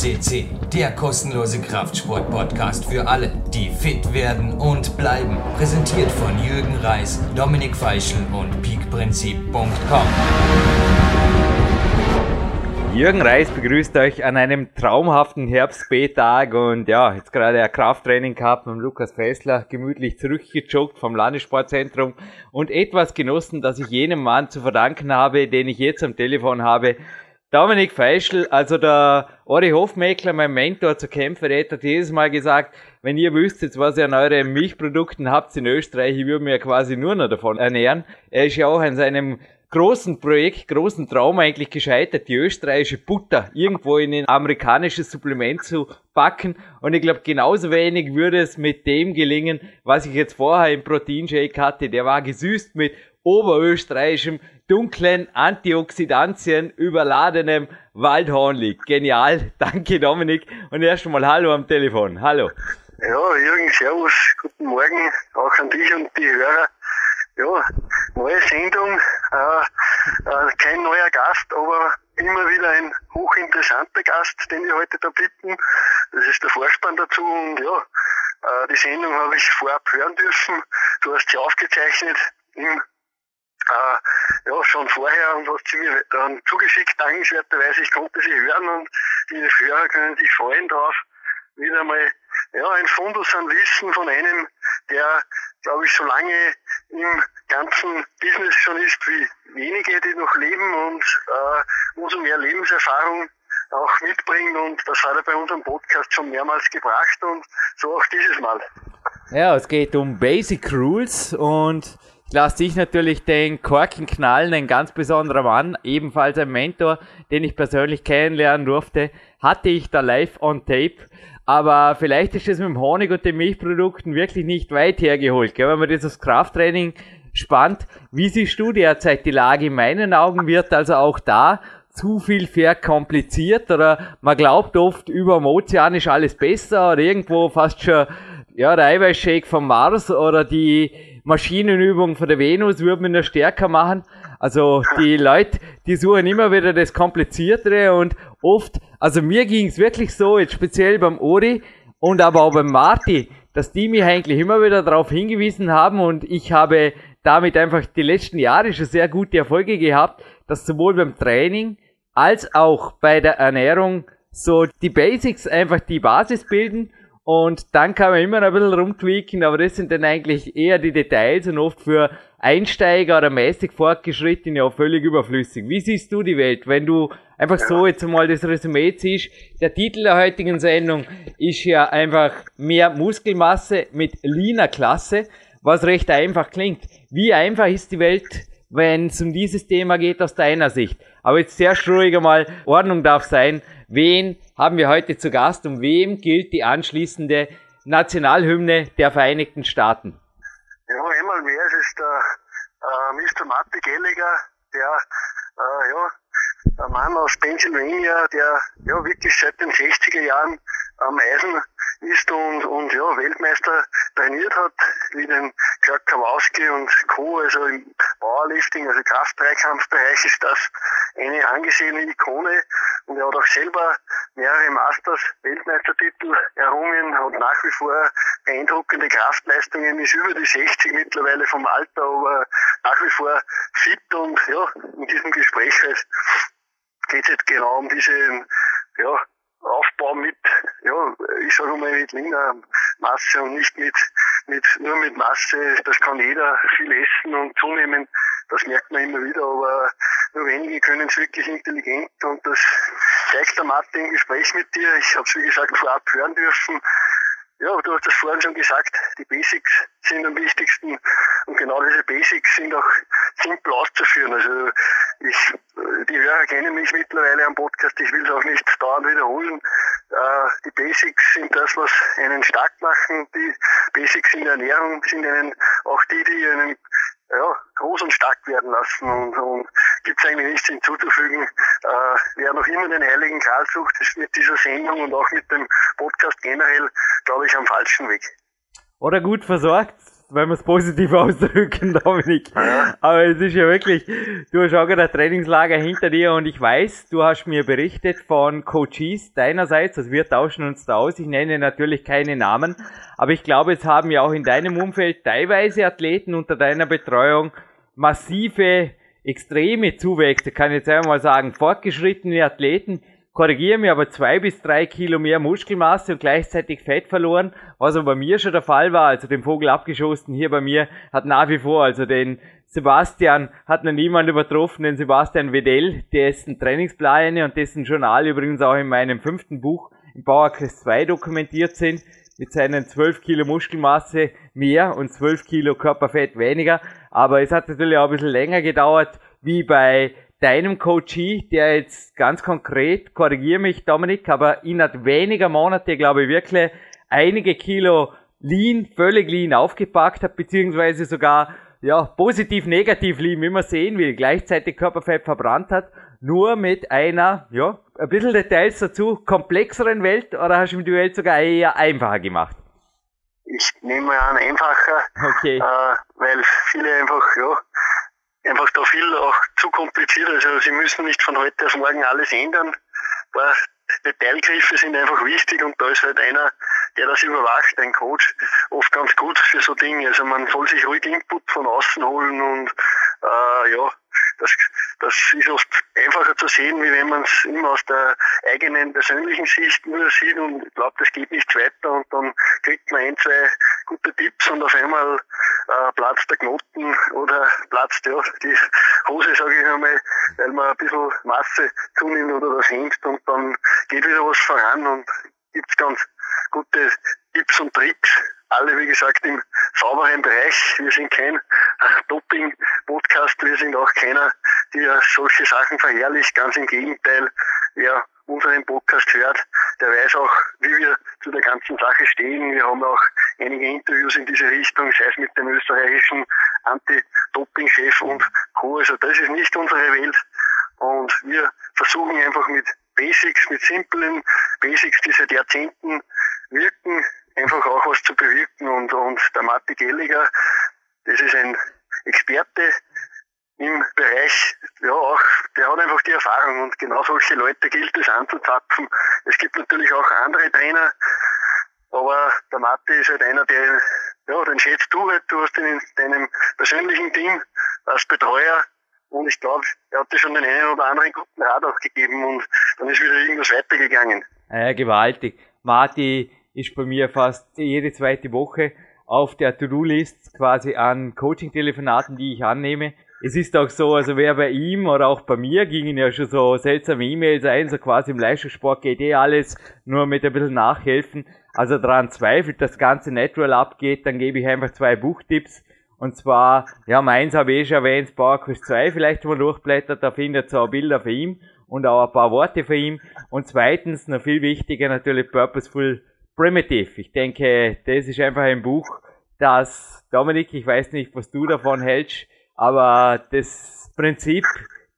CC, der kostenlose Kraftsport-Podcast für alle, die fit werden und bleiben. Präsentiert von Jürgen Reis, Dominik Feischl und peakprinzip.com. Jürgen Reis begrüßt euch an einem traumhaften Herbst-B-Tag und ja, jetzt gerade ein Krafttraining gehabt mit Lukas Fessler, gemütlich zurückgejoggt vom Landessportzentrum und etwas genossen, das ich jenem Mann zu verdanken habe, den ich jetzt am Telefon habe. Dominik Feischl, also der Ori Hofmeckler, mein Mentor zur Kämpferät, hat jedes Mal gesagt, wenn ihr wüsstet, was ihr an euren Milchprodukten habt in Österreich, ich würde mir quasi nur noch davon ernähren. Er ist ja auch an seinem großen Projekt, großen Traum eigentlich gescheitert, die österreichische Butter irgendwo in ein amerikanisches Supplement zu packen. Und ich glaube, genauso wenig würde es mit dem gelingen, was ich jetzt vorher im Proteinshake hatte. Der war gesüßt mit oberösterreichischem, dunklen, Antioxidantien überladenem Waldhornlig. Genial. Danke, Dominik. Und erst einmal Hallo am Telefon. Hallo. Ja, Jürgen, Servus. Guten Morgen. Auch an dich und die Hörer ja, neue Sendung, äh, äh, kein neuer Gast, aber immer wieder ein hochinteressanter Gast, den wir heute da bitten. Das ist der Vorspann dazu und ja, äh, die Sendung habe ich vorab hören dürfen. Du hast sie aufgezeichnet im äh, ja, schon vorher und hast sie mir dann zugeschickt, dankenswerterweise. Ich konnte sie hören und die Hörer können sich freuen drauf. Wieder mal ja, ein Fundus an Wissen von einem, der, glaube ich, so lange im ganzen Business schon ist wie wenige, die noch leben und äh, umso mehr Lebenserfahrung auch mitbringt und das hat er bei unserem Podcast schon mehrmals gebracht und so auch dieses Mal. Ja, es geht um Basic Rules und lasse dich natürlich den Korken knallen, ein ganz besonderer Mann, ebenfalls ein Mentor, den ich persönlich kennenlernen durfte, hatte ich da live on tape. Aber vielleicht ist es mit dem Honig und den Milchprodukten wirklich nicht weit hergeholt, gell? wenn man dieses Krafttraining spannt. Wie siehst du derzeit die Lage? In meinen Augen wird also auch da zu viel verkompliziert oder man glaubt oft über dem Ozean ist alles besser oder irgendwo fast schon ja, der Eiweißshake vom Mars oder die Maschinenübung von der Venus würde man noch stärker machen. Also die Leute, die suchen immer wieder das Kompliziertere und oft, also mir ging es wirklich so, jetzt speziell beim Ori und aber auch beim Marti, dass die mich eigentlich immer wieder darauf hingewiesen haben und ich habe damit einfach die letzten Jahre schon sehr gute Erfolge gehabt, dass sowohl beim Training als auch bei der Ernährung so die Basics einfach die Basis bilden und dann kann man immer noch ein bisschen rumtweaken, aber das sind dann eigentlich eher die Details und oft für Einsteiger oder mäßig Fortgeschrittene auch völlig überflüssig. Wie siehst du die Welt, wenn du einfach so jetzt mal das Resümee ziehst? Der Titel der heutigen Sendung ist ja einfach mehr Muskelmasse mit leaner Klasse, was recht einfach klingt. Wie einfach ist die Welt, wenn es um dieses Thema geht aus deiner Sicht? Aber jetzt sehr ruhig einmal, Ordnung darf sein. Wen haben wir heute zu Gast und wem gilt die anschließende Nationalhymne der Vereinigten Staaten? Ja, einmal mehr ist es der äh, Mr. Marty Gallagher, der äh, ja, ein Mann aus Pennsylvania, der ja wirklich seit den 60er Jahren am Eisen ist und, und ja, Weltmeister trainiert hat, wie den Clark Kowalski und Co., also im Powerlifting, also Kraft-Dreikampfbereich ist das eine angesehene Ikone und er hat auch selber mehrere Masters Weltmeistertitel errungen, hat nach wie vor beeindruckende Kraftleistungen, ist über die 60 mittlerweile vom Alter, aber nach wie vor fit und ja, in diesem Gespräch geht es halt genau um diesen ja, Aufbau mit, ja, ich sage mal mit leaner Masse und nicht mit, mit, nur mit Masse. Das kann jeder viel essen und zunehmen. Das merkt man immer wieder, aber nur wenige können es wirklich intelligent und das zeigt der Martin im Gespräch mit dir. Ich habe es wie gesagt vorab hören dürfen. Ja, du hast das vorhin schon gesagt, die Basics sind am wichtigsten und genau diese Basics sind auch simpel auszuführen. Also ich, die Hörer kennen mich mittlerweile am Podcast, ich will es auch nicht dauernd wiederholen. Äh, die Basics sind das, was einen stark machen. Die Basics in der Ernährung sind einen auch die, die einen ja, groß und stark werden lassen und, und gibt es eigentlich nichts hinzuzufügen. Äh, wer noch immer den heiligen Karl sucht, ist mit dieser Sendung und auch mit dem Podcast generell, glaube ich, am falschen Weg. Oder gut versorgt, wenn wir es positiv ausdrücken, Dominik. Aber es ist ja wirklich, du hast auch gerade ein Trainingslager hinter dir und ich weiß, du hast mir berichtet von Coaches deinerseits, also wir tauschen uns da aus, ich nenne natürlich keine Namen, aber ich glaube, es haben ja auch in deinem Umfeld teilweise Athleten unter deiner Betreuung massive, extreme Zuwächse, kann ich jetzt einmal sagen, fortgeschrittene Athleten, korrigiere mich, aber zwei bis drei Kilo mehr Muskelmasse und gleichzeitig Fett verloren, was aber bei mir schon der Fall war, also den Vogel abgeschossen hier bei mir, hat nach wie vor, also den Sebastian hat noch niemand übertroffen, den Sebastian Wedell, dessen Trainingspläne und dessen Journal übrigens auch in meinem fünften Buch im Powerquest 2 dokumentiert sind, mit seinen 12 Kilo Muskelmasse mehr und 12 Kilo Körperfett weniger. Aber es hat natürlich auch ein bisschen länger gedauert, wie bei deinem Coachie, der jetzt ganz konkret, korrigiere mich Dominik, aber innerhalb weniger Monate, glaube ich, wirklich einige Kilo Lean, völlig Lean aufgepackt hat, beziehungsweise sogar ja, positiv, negativ Lean, wie man sehen will, gleichzeitig Körperfett verbrannt hat, nur mit einer, ja, ein bisschen Details dazu, komplexeren Welt oder hast du die Welt sogar eher einfacher gemacht? Ich nehme mal an, einfacher, okay. äh, weil viele einfach, ja, einfach da viel auch zu kompliziert. Also sie müssen nicht von heute auf morgen alles ändern. Ein paar Detailgriffe sind einfach wichtig und da ist halt einer, der das überwacht, ein Coach, oft ganz gut für so Dinge. Also man soll sich ruhig Input von außen holen und äh, ja, das, das ist oft einfacher zu sehen, wie wenn man es immer aus der eigenen persönlichen Sicht nur sieht und ich glaube, das geht nicht weiter und dann kriegt man ein, zwei gute Tipps und auf einmal äh, platzt der Knoten oder platzt ja die Hose, sage ich einmal, weil man ein bisschen Masse zunimmt oder das hängt und dann geht wieder was voran und gibt's ganz gute Tipps und Tricks, alle wie gesagt im sauberen Bereich. Wir sind kein äh, Doping-Podcast, wir sind auch keiner, der solche Sachen verherrlicht. Ganz im Gegenteil, wer unseren Podcast hört, der weiß auch, wie wir zu der ganzen Sache stehen. Wir haben auch einige Interviews in diese Richtung, sei es mit dem österreichischen Anti-Doping-Chef und Co. Also das ist nicht unsere Welt. Und wir versuchen einfach mit Basics, mit simplen Basics, die seit Jahrzehnten wirken, einfach auch was zu bewirken. Und, und der Matti Gelliger, das ist ein Experte im Bereich, ja auch, der hat einfach die Erfahrung und genau solche Leute gilt es anzuzapfen. Es gibt natürlich auch andere Trainer, aber der Matti ist halt einer, der, ja, den schätzt du halt, du hast ihn in deinem persönlichen Team als Betreuer und ich glaube, er hat dir schon den einen oder anderen guten Rat auch gegeben und dann ist wieder irgendwas weitergegangen. Ja, gewaltig. Marti ist bei mir fast jede zweite Woche auf der To-Do-List quasi an Coaching-Telefonaten, die ich annehme. Es ist auch so, also wer bei ihm oder auch bei mir gingen ja schon so seltsame E-Mails ein, so quasi im Leistungssport geht eh alles, nur mit ein bisschen nachhelfen. Also daran zweifelt, dass das ganze Natural abgeht, dann gebe ich einfach zwei Buchtipps. Und zwar, ja, meins habe ich eh schon erwähnt, PowerQuest 2 vielleicht mal durchblättert, da findet ihr auch Bilder für ihn und auch ein paar Worte für ihn. Und zweitens, noch viel wichtiger natürlich Purposeful Primitive. Ich denke, das ist einfach ein Buch, das, Dominik, ich weiß nicht, was du davon hältst, aber das Prinzip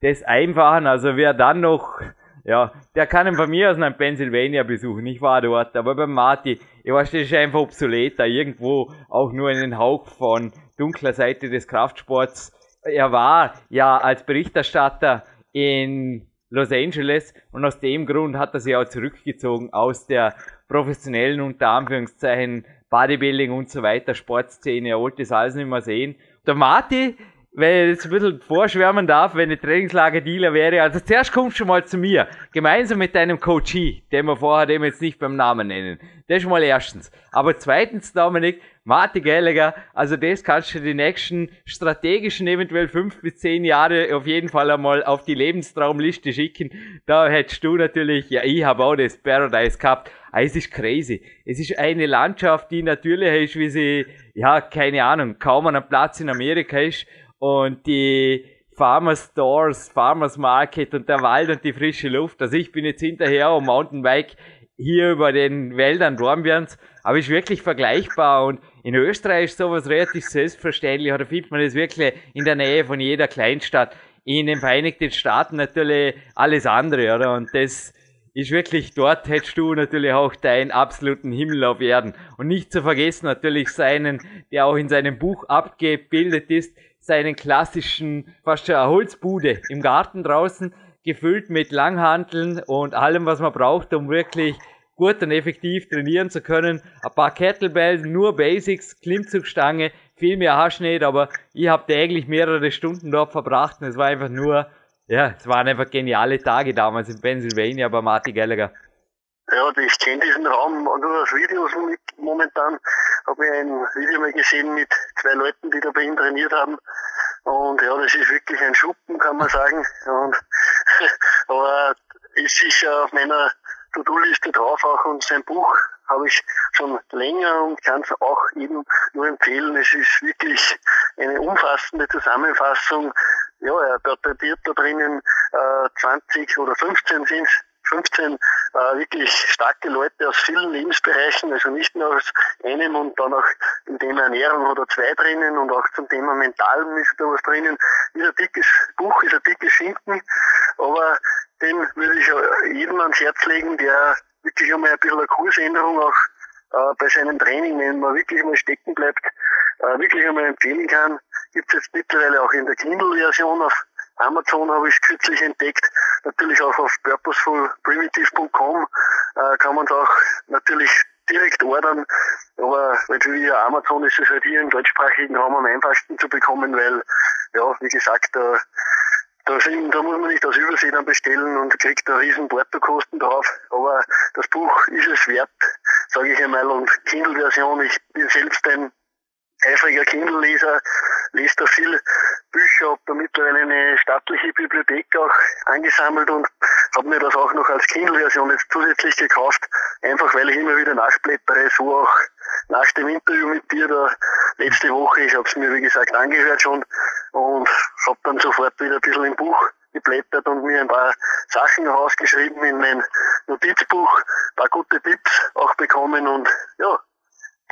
des Einfachen, also wer dann noch, ja, der kann ihn von mir aus nach Pennsylvania besuchen. Ich war dort, aber beim Marty, ich weiß, das ist einfach obsoleter, irgendwo auch nur in den Hauch von dunkler Seite des Kraftsports. Er war ja als Berichterstatter in Los Angeles und aus dem Grund hat er sich auch zurückgezogen aus der professionellen, unter Anführungszeichen, Bodybuilding und so weiter, Sportszene, er wollte das alles nicht mehr sehen. Der Marty, wenn ich jetzt ein bisschen vorschwärmen darf, wenn ich Trainingslager-Dealer wäre, also zuerst kommst du mal zu mir, gemeinsam mit deinem Coachie, den wir vorher dem jetzt nicht beim Namen nennen. Das ist mal erstens. Aber zweitens, Dominik, Martin Gallagher, also das kannst du die nächsten strategischen, eventuell fünf bis zehn Jahre auf jeden Fall einmal auf die Lebenstraumliste schicken. Da hättest du natürlich, ja, ich habe auch das Paradise gehabt. Ah, es ist crazy. Es ist eine Landschaft, die natürlich ist, wie sie, ja, keine Ahnung, kaum an einem Platz in Amerika ist. Und die Farmers Stores, Farmers Market und der Wald und die frische Luft. Also ich bin jetzt hinterher am Mountainbike hier über den Wäldern Dornbirns, aber ist wirklich vergleichbar und in Österreich ist sowas relativ selbstverständlich, oder findet man das wirklich in der Nähe von jeder Kleinstadt. In den Vereinigten Staaten natürlich alles andere, oder? Und das ist wirklich, dort hättest du natürlich auch deinen absoluten Himmel auf Erden. Und nicht zu vergessen natürlich seinen, der auch in seinem Buch abgebildet ist, seinen klassischen, fast schon Holzbude im Garten draußen, gefüllt mit Langhanteln und allem, was man braucht, um wirklich gut und effektiv trainieren zu können. Ein paar Kettlebells, nur Basics, Klimmzugstange, viel mehr hast nicht, aber ich habe täglich mehrere Stunden dort verbracht und es war einfach nur, ja, es waren einfach geniale Tage damals in Pennsylvania bei Marty Gallagher. Ja, ich kenne diesen Raum nur aus Videos momentan. Habe ich ein Video mal gesehen mit zwei Leuten, die da bei ihm trainiert haben. Und ja, das ist wirklich ein Schuppen, kann man sagen. Und, aber es ist ja auf meiner To-Do-Liste drauf auch und sein Buch habe ich schon länger und kann es auch eben nur empfehlen. Es ist wirklich eine umfassende Zusammenfassung. Ja, er porträtiert da drinnen äh, 20 oder 15 sind 15 äh, wirklich starke Leute aus vielen Lebensbereichen, also nicht nur aus einem und dann auch im Thema Ernährung oder zwei drinnen und auch zum Thema Mentalem ist da was drinnen. Ist ein dickes Buch, ist ein dickes Schinken, aber den würde ich jedem ans Herz legen, der wirklich einmal ein bisschen eine Kursänderung auch äh, bei seinem Training, wenn man wirklich mal stecken bleibt, äh, wirklich einmal empfehlen kann. Gibt es jetzt mittlerweile auch in der Kindle-Version auf Amazon habe ich kürzlich entdeckt. Natürlich auch auf purposefulprimitive.com äh, kann man es auch natürlich direkt ordern. Aber wie Amazon ist es halt hier im deutschsprachigen Raum am einfachsten zu bekommen, weil, ja, wie gesagt, da da, sind, da muss man nicht aus Übersee dann bestellen und kriegt da riesen Portokosten drauf. Aber das Buch ist es wert, sage ich einmal. Und Kindle-Version, ich bin selbst ein eifriger Kindle-Leser, lese da viel Bücher, habe da mittlerweile eine staatliche Bibliothek auch angesammelt und habe mir das auch noch als Kindle-Version jetzt zusätzlich gekauft, einfach weil ich immer wieder nachblättere, so auch nach dem Interview mit dir da letzte Woche. Ich habe es mir wie gesagt angehört schon und habe dann sofort wieder ein bisschen im Buch geblättert und mir ein paar Sachen rausgeschrieben in mein Notizbuch, paar gute Tipps auch bekommen und ja,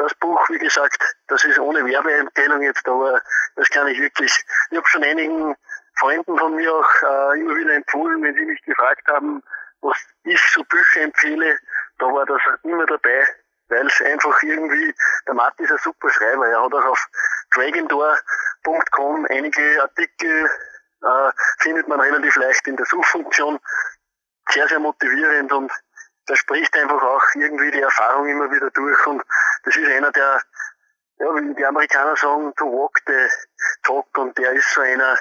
das Buch, wie gesagt, das ist ohne Werbeempfehlung jetzt, aber das kann ich wirklich, ich habe schon einigen Freunden von mir auch äh, immer wieder empfohlen, wenn sie mich gefragt haben, was ich so Bücher empfehle, da war das immer dabei, weil es einfach irgendwie, der Matt ist ein super Schreiber, er hat auch auf dragondoor.com einige Artikel, äh, findet man relativ leicht in der Suchfunktion, sehr, sehr motivierend und da spricht einfach auch irgendwie die Erfahrung immer wieder durch und das ist einer der, ja, wie die Amerikaner sagen, to walk the talk und der ist so einer,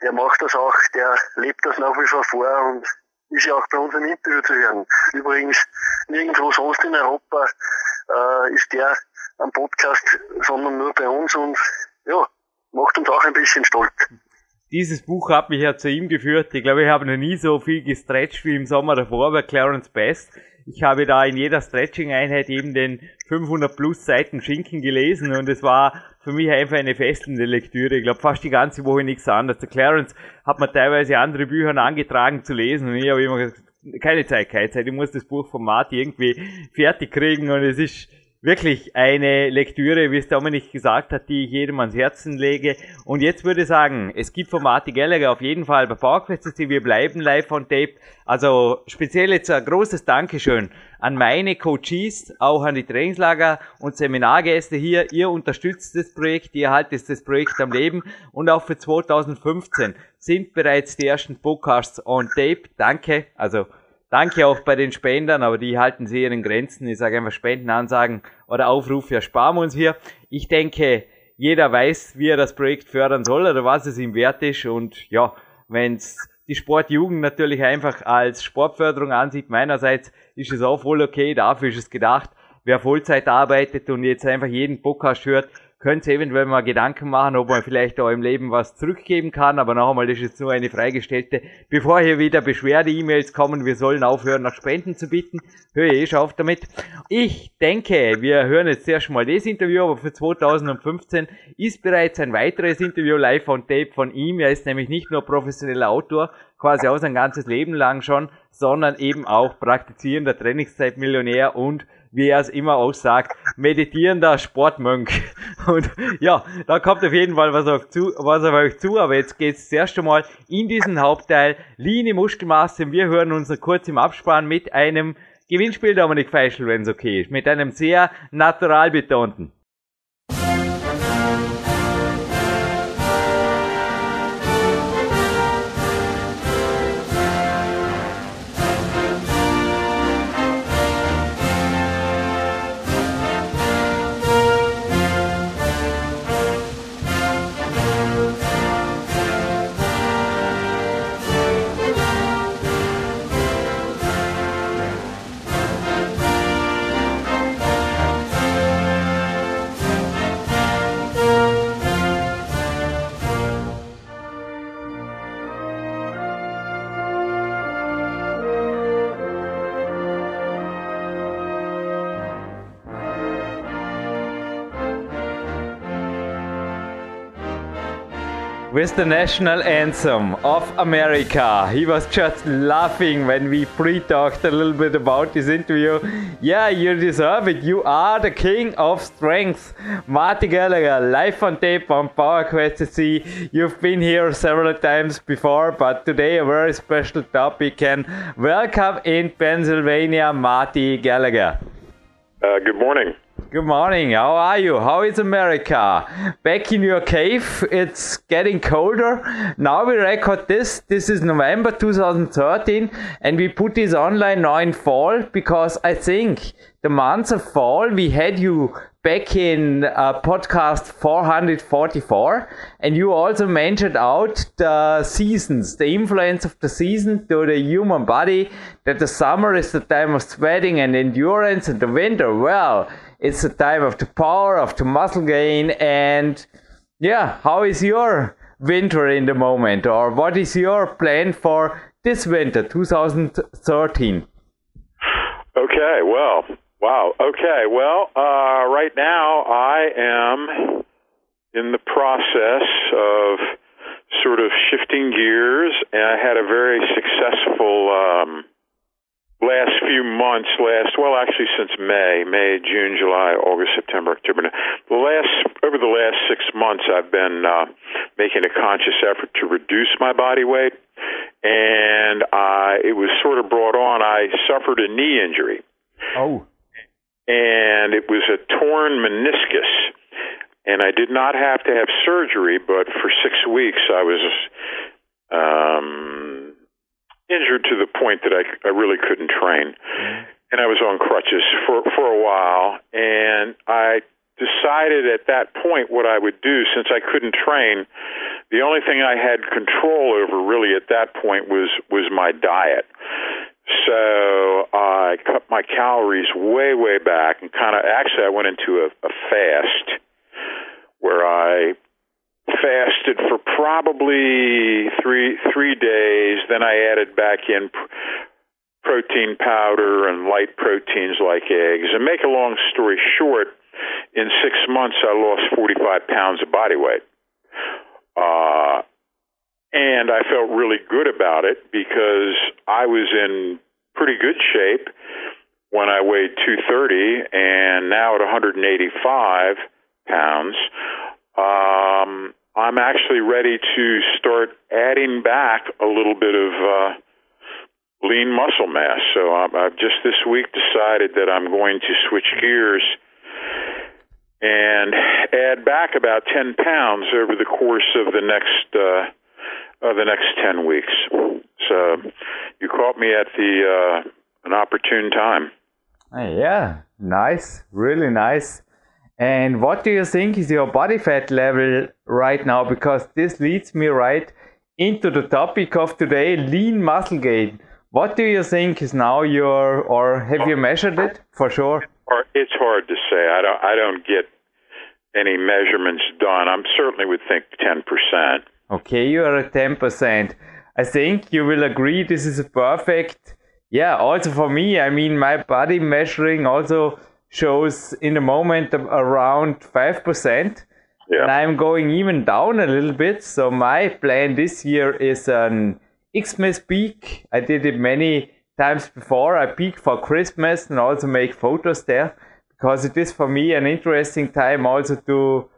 der macht das auch, der lebt das nach wie vor vor und ist ja auch bei uns im Interview zu hören. Übrigens, nirgendwo sonst in Europa äh, ist der am Podcast, sondern nur bei uns und ja, macht uns auch ein bisschen stolz dieses Buch hat mich ja zu ihm geführt. Ich glaube, ich habe noch nie so viel gestretcht wie im Sommer davor bei Clarence Best. Ich habe da in jeder Stretching-Einheit eben den 500 plus Seiten Schinken gelesen und es war für mich einfach eine fesselnde Lektüre. Ich glaube, fast die ganze Woche nichts anderes. Der Clarence hat mir teilweise andere Bücher angetragen zu lesen und ich habe immer gesagt, keine Zeit, keine Zeit. Ich muss das Buch von Marty irgendwie fertig kriegen und es ist wirklich eine Lektüre, wie es Dominik gesagt hat, die ich jedem ans Herzen lege. Und jetzt würde ich sagen, es gibt von Martin Gallagher auf jeden Fall bei PowerQuest wir bleiben live on tape. Also speziell jetzt ein großes Dankeschön an meine Coaches, auch an die Trainingslager und Seminargäste hier. Ihr unterstützt das Projekt, ihr haltet das Projekt am Leben und auch für 2015 sind bereits die ersten Podcasts on tape. Danke. Also Danke auch bei den Spendern, aber die halten sie ihren Grenzen. Ich sage einfach Spendenansagen oder Aufrufe ersparen wir uns hier. Ich denke, jeder weiß, wie er das Projekt fördern soll oder was es ihm wert ist. Und ja, wenn es die Sportjugend natürlich einfach als Sportförderung ansieht, meinerseits ist es auch voll okay, dafür ist es gedacht. Wer Vollzeit arbeitet und jetzt einfach jeden Podcast hört, könnt ihr eventuell mal Gedanken machen, ob man vielleicht auch im Leben was zurückgeben kann, aber noch einmal, das ist jetzt nur eine freigestellte. Bevor hier wieder Beschwerde-E-Mails kommen, wir sollen aufhören, nach Spenden zu bitten, höre ich eh auf damit. Ich denke, wir hören jetzt erst mal das Interview, aber für 2015 ist bereits ein weiteres Interview live on tape von ihm. Er ist nämlich nicht nur professioneller Autor, quasi auch sein ganzes Leben lang schon, sondern eben auch praktizierender Trainingszeitmillionär und wie er es immer aussagt, meditierender Sportmönch. Und ja, da kommt auf jeden Fall was auf, zu, was auf euch zu, aber jetzt geht's das erste Mal in diesen Hauptteil Linie Muskelmasse. Wir hören uns kurz im Abspann mit einem Gewinnspiel, Dominik Feischl, wenn es okay ist, mit einem sehr natural betonten. With the national anthem of America. He was just laughing when we pre-talked a little bit about this interview. Yeah, you deserve it. You are the king of strength. Marty Gallagher, live on tape on PowerQuest SC. You've been here several times before, but today a very special topic. And welcome in Pennsylvania, Marty Gallagher. Uh, good morning. Good morning. How are you? How is America? Back in your cave, it's getting colder. Now we record this. This is November 2013, and we put this online now in fall because I think the month of fall we had you back in uh, podcast 444 and you also mentioned out the seasons the influence of the season to the human body that the summer is the time of sweating and endurance and the winter well it's the time of the power of the muscle gain and yeah how is your winter in the moment? Or what is your plan for this winter 2013 okay well wow. Okay well uh, right now i am in the process of sort of shifting gears and i had a very successful um, last few months, last well, actually since May, May, June, July, August, September, October. The last over the last six months, I've been uh, making a conscious effort to reduce my body weight, and I it was sort of brought on. I suffered a knee injury. Oh. And it was a torn meniscus, and I did not have to have surgery, but for six weeks I was. Um, injured to the point that I, I really couldn't train. Mm-hmm. And I was on crutches for, for a while. And I decided at that point what I would do since I couldn't train. The only thing I had control over really at that point was, was my diet. So I cut my calories way, way back and kind of actually I went into a, a fast where I fasted for probably three three days. Then I added back in pr- protein powder and light proteins like eggs. And make a long story short, in six months I lost 45 pounds of body weight. Uh, and I felt really good about it because I was in pretty good shape when I weighed 230 and now at 185 pounds. Um, I'm actually ready to start adding back a little bit of uh, lean muscle mass. So I've, I've just this week decided that I'm going to switch gears and add back about 10 pounds over the course of the next uh, of the next 10 weeks. So you caught me at the uh, an opportune time. Yeah, nice, really nice. And what do you think is your body fat level right now? Because this leads me right into the topic of today lean muscle gain. What do you think is now your, or have you measured it for sure? Or it's hard to say. I don't, I don't get any measurements done. I'm certainly would think 10%. Okay, you are at 10%. I think you will agree this is a perfect, yeah, also for me, I mean, my body measuring also shows in the moment around 5%. Yeah. And I'm going even down a little bit. So my plan this year is an Xmas peak. I did it many times before. I peak for Christmas and also make photos there because it is for me an interesting time also to,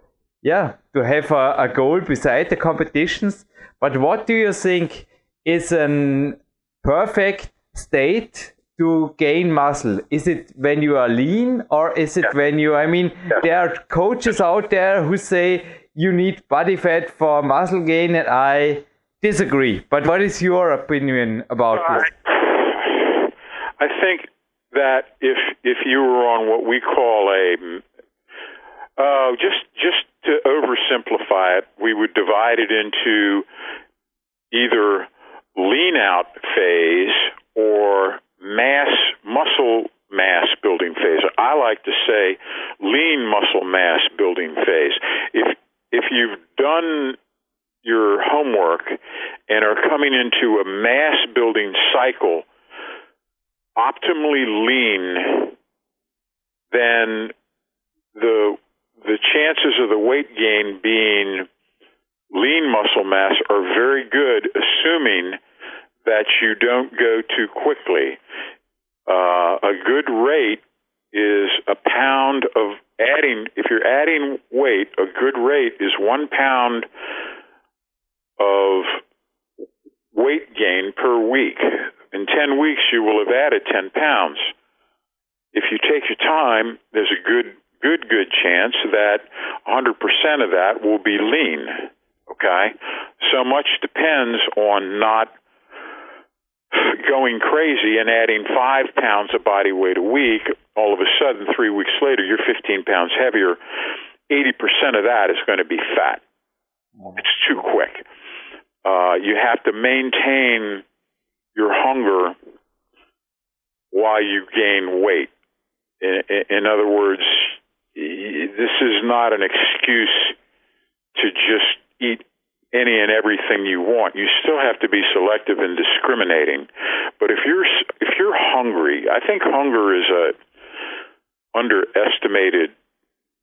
yeah, to have a, a goal beside the competitions. But what do you think is an perfect state to gain muscle? Is it when you are lean or is it yeah. when you, I mean, yeah. there are coaches out there who say you need body fat for muscle gain and I disagree. But what is your opinion about this? I think that if if you were on what we call a uh, just just to oversimplify it, we would divide it into either lean out phase or mass muscle mass building phase. I like to say lean muscle mass building phase. If if you've done your homework and are coming into a mass building cycle optimally lean, then the the chances of the weight gain being lean muscle mass are very good, assuming that you don't go too quickly. Uh, a good rate is a pound of adding. If you're adding weight, a good rate is one pound of weight gain per week. In 10 weeks, you will have added 10 pounds. If you take your time, there's a good, good, good chance that 100% of that will be lean. Okay? So much depends on not going crazy and adding five pounds of body weight a week. All of a sudden, three weeks later, you're 15 pounds heavier. 80% of that is going to be fat. It's too quick. Uh, you have to maintain your hunger while you gain weight. In, in other words, this is not an excuse to just eat any and everything you want. You still have to be selective and discriminating. But if you're if you're hungry, I think hunger is a underestimated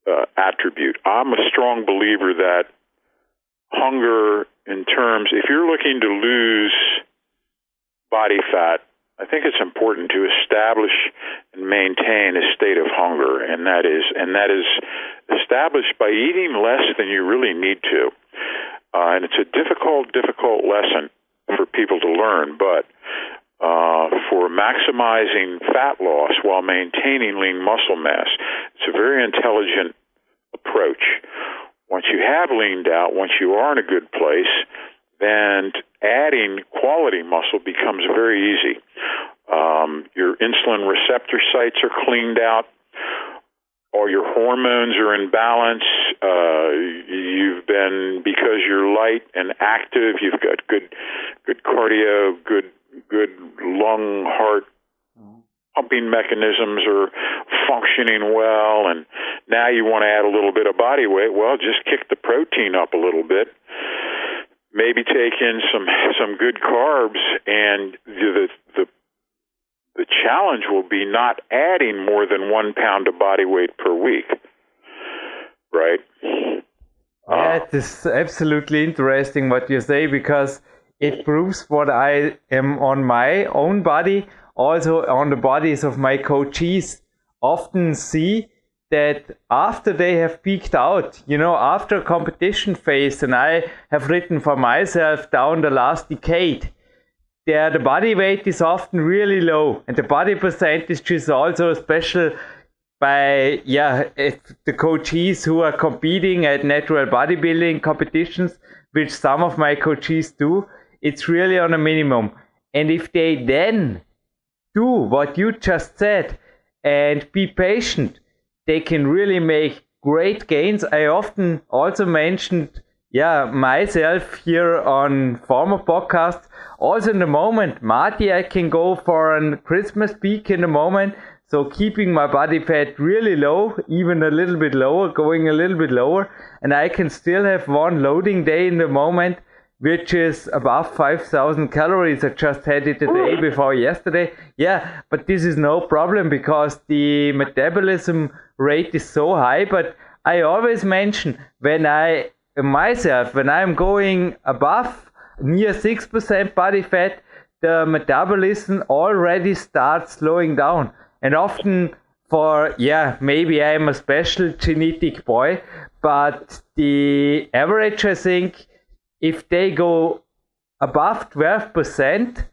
uh, attribute. I'm a strong believer that hunger in terms if you're looking to lose body fat, I think it's important to establish and maintain a state of hunger, and that is and that is established by eating less than you really need to. Uh, and it's a difficult, difficult lesson for people to learn, but uh, for maximizing fat loss while maintaining lean muscle mass, it's a very intelligent approach. Once you have leaned out, once you are in a good place, then adding quality muscle becomes very easy. Um, your insulin receptor sites are cleaned out. All your hormones are in balance. Uh, you've been because you're light and active. You've got good, good cardio, good, good lung, heart, pumping mechanisms are functioning well, and now you want to add a little bit of body weight. Well, just kick the protein up a little bit maybe take in some some good carbs, and the the the challenge will be not adding more than one pound of body weight per week, right? Yeah, it is absolutely interesting what you say because it proves what I am on my own body, also on the bodies of my coaches. Often see that after they have peaked out, you know, after a competition phase, and I have written for myself down the last decade, there the body weight is often really low, and the body percentage is also special by yeah the coaches who are competing at natural bodybuilding competitions, which some of my coaches do. It's really on a minimum, and if they then do what you just said and be patient they can really make great gains. I often also mentioned, yeah, myself here on former podcast. Also in the moment, Marty, I can go for a Christmas peak in the moment. So keeping my body fat really low, even a little bit lower, going a little bit lower, and I can still have one loading day in the moment which is above 5000 calories. I just had it the day before yesterday. Yeah, but this is no problem because the metabolism rate is so high. But I always mention when I myself, when I'm going above near 6% body fat, the metabolism already starts slowing down. And often for, yeah, maybe I'm a special genetic boy, but the average, I think, if they go above 12%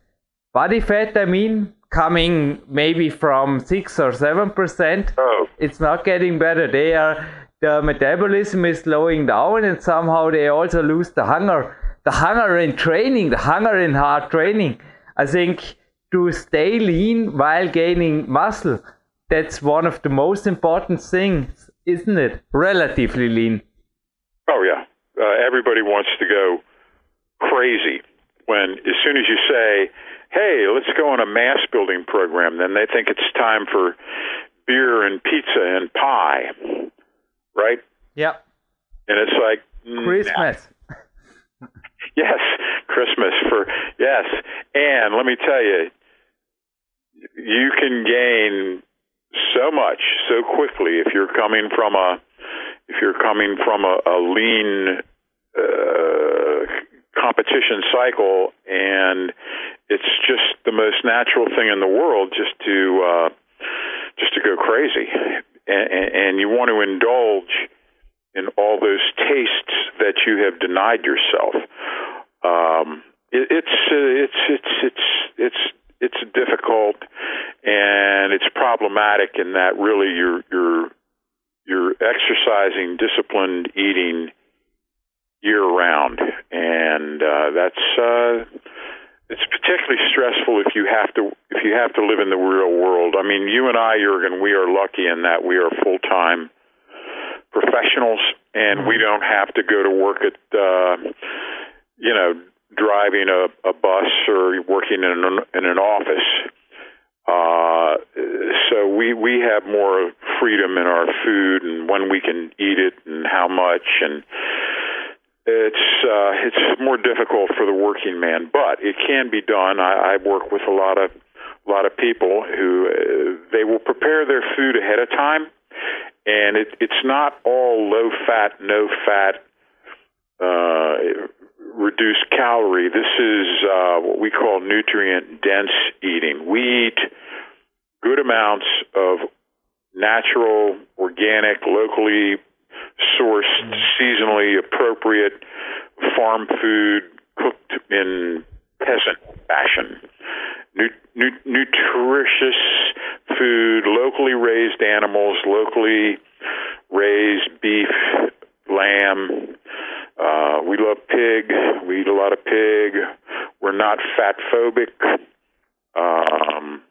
body fat, I mean, coming maybe from 6 or 7%, Oh, it's not getting better. They are the metabolism is slowing down, and somehow they also lose the hunger. The hunger in training, the hunger in hard training. I think to stay lean while gaining muscle, that's one of the most important things, isn't it? Relatively lean. oh yeah. Uh, everybody wants to go crazy when, as soon as you say, "Hey, let's go on a mass building program," then they think it's time for beer and pizza and pie, right? Yep. And it's like mm, Christmas. Yes, Christmas for yes. And let me tell you, you can gain so much so quickly if you're coming from a if you're coming from a, a lean uh, competition cycle, and it's just the most natural thing in the world just to uh, just to go crazy, and, and you want to indulge in all those tastes that you have denied yourself. Um, it, it's uh, it's it's it's it's it's difficult and it's problematic in that really you're you're you're exercising disciplined eating year round, and uh, that's uh, it's particularly stressful if you have to if you have to live in the real world. I mean, you and I, Jurgen, we are lucky in that we are full time professionals, and we don't have to go to work at uh, you know driving a, a bus or working in an, in an office. Uh, so we we have more freedom in our food and when we can eat it and how much and it's uh, it's more difficult for the working man, but it can be done. I, I work with a lot of a lot of people who uh, they will prepare their food ahead of time, and it, it's not all low fat, no fat, uh, reduced calorie. This is uh, what we call nutrient dense eating. We eat good amounts of natural, organic, locally sourced, seasonally appropriate farm food cooked in peasant fashion. Nu- nu- nutritious food, locally raised animals, locally raised beef, lamb. Uh, we love pig. We eat a lot of pig. We're not fat phobic. Um,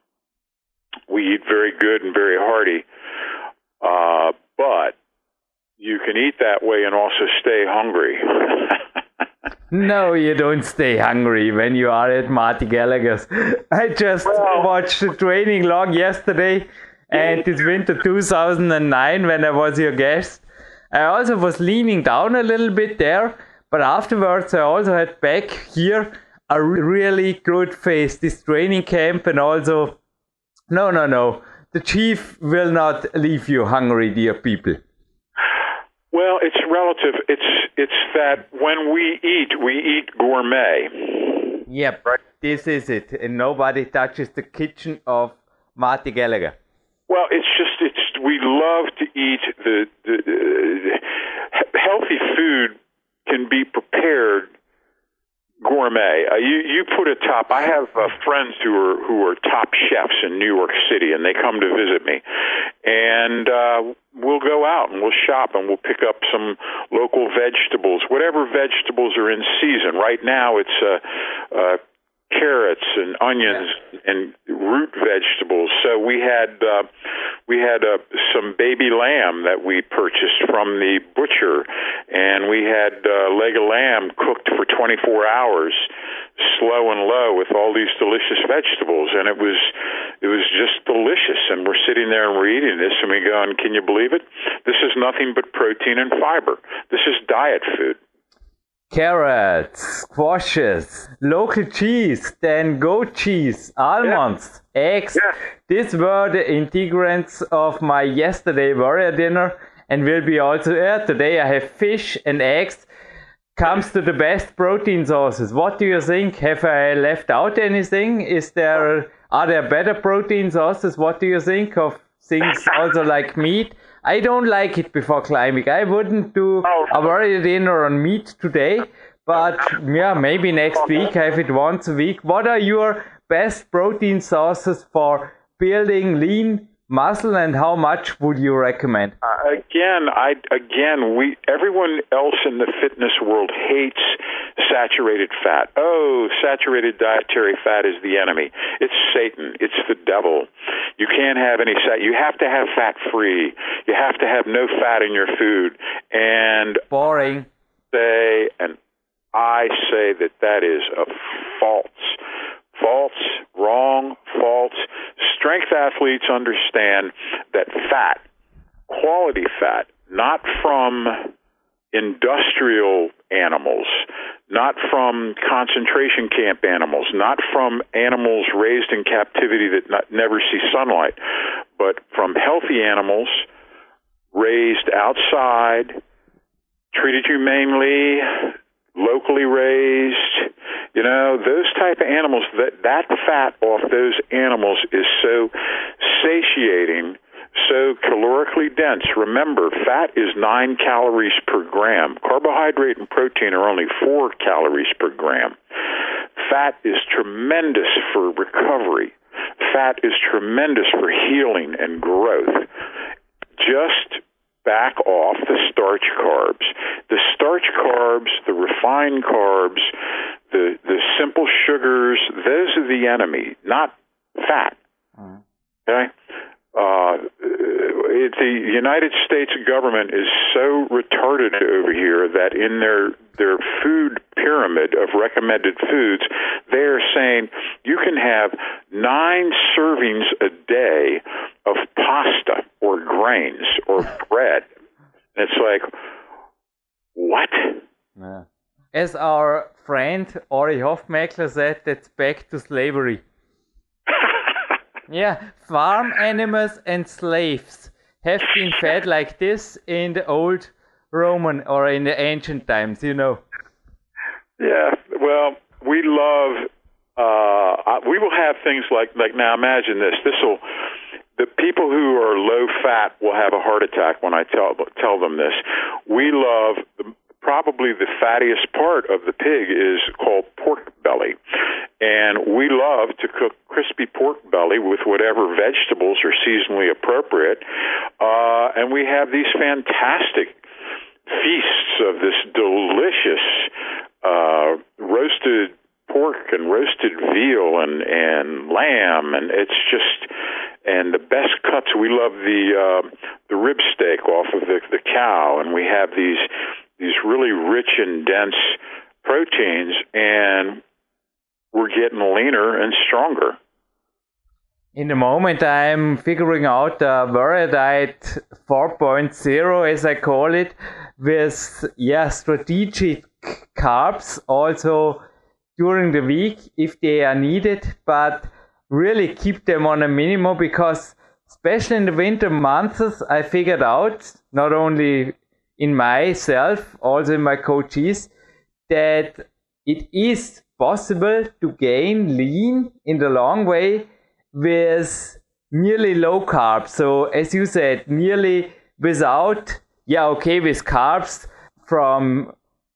we eat very good and very hearty. Uh, but you can eat that way and also stay hungry. No, you don't stay hungry when you are at Marty Gallagher's. I just Well- watched the training log yesterday and this winter 2009 when I was your guest. I also was leaning down a little bit there, but afterwards I also had back here a really good face this training camp and also no no no the chief will not leave you hungry dear people well, it's relative. It's it's that when we eat, we eat gourmet. Yep, this is it. And nobody touches the kitchen of Marty Gallagher. Well, it's just it's we love to eat the, the uh, healthy food can be prepared gourmet. Uh, you you put a top. I have uh, friends who are who are top chefs in New York City, and they come to visit me, and uh, we'll go out and we'll shop and we'll pick up some local vegetables, whatever vegetables are in season. Right now, it's uh, uh, carrots and onions and root vegetables. So we had uh, we had uh, some baby lamb that we purchased from the butcher, and we had uh, leg of lamb cooked for 24 hours, slow and low, with all these delicious vegetables, and it was it was just delicious. And we're sitting there and we're eating this, and we go, and can you believe it? This is nothing but protein and fiber. This is diet food. Carrots, squashes, local cheese, then goat cheese, almonds, eggs. Yeah. These were the ingredients of my yesterday warrior dinner and will be also here. Today I have fish and eggs. comes to the best protein sources, what do you think? Have I left out anything? Is there are there better protein sources? What do you think of things also like meat? I don't like it before climbing. I wouldn't do Oh. a very dinner on meat today, but yeah, maybe next week. Have it once a week. What are your best protein sources for building lean muscle, and how much would you recommend? Uh, again, I again we everyone else in the fitness world hates saturated fat. Oh, saturated dietary fat is the enemy. It's Satan. It's the devil. You can't have any fat. You have to have fat free. You have to have no fat in your food. And Boring. say, and I say that that is a false. False, wrong, false. Strength athletes understand that fat, quality fat, not from industrial animals, not from concentration camp animals, not from animals raised in captivity that not, never see sunlight, but from healthy animals raised outside, treated humanely, locally raised. You know, those type of animals that that fat off those animals is so satiating, so calorically dense. Remember, fat is 9 calories per gram. Carbohydrate and protein are only 4 calories per gram. Fat is tremendous for recovery. Fat is tremendous for healing and growth. Just back off the starch carbs. Carbs, the refined carbs, the the simple sugars, those are the enemy, not fat. Okay? Uh, it, the United States government is so retarded over here that in their their food pyramid of recommended foods, they are saying you can have nine servings a day of pasta or grains or bread. And it's like, what? Yeah. As our friend Ori Hofmekler said, that's back to slavery. yeah, farm animals and slaves have been fed like this in the old Roman or in the ancient times, you know. Yeah, well, we love. Uh, we will have things like like now. Imagine this. This will. The people who are low fat will have a heart attack when I tell tell them this. We love probably the fattiest part of the pig is called pork belly, and we love to cook crispy pork belly with whatever vegetables are seasonally appropriate, uh, and we have these fantastic feasts of this delicious uh, roasted pork and roasted veal and and lamb, and it's just and the best cuts. We love the uh, the rib steak off of the the cow, and we have these these really rich and dense proteins, and we're getting leaner and stronger. In the moment, I'm figuring out the Diet 4.0, as I call it, with yeah strategic carbs also during the week if they are needed, but really keep them on a minimum because especially in the winter months, I figured out not only in myself, also in my coaches, that it is possible to gain lean in the long way with nearly low carbs. So as you said, nearly without, yeah, okay, with carbs from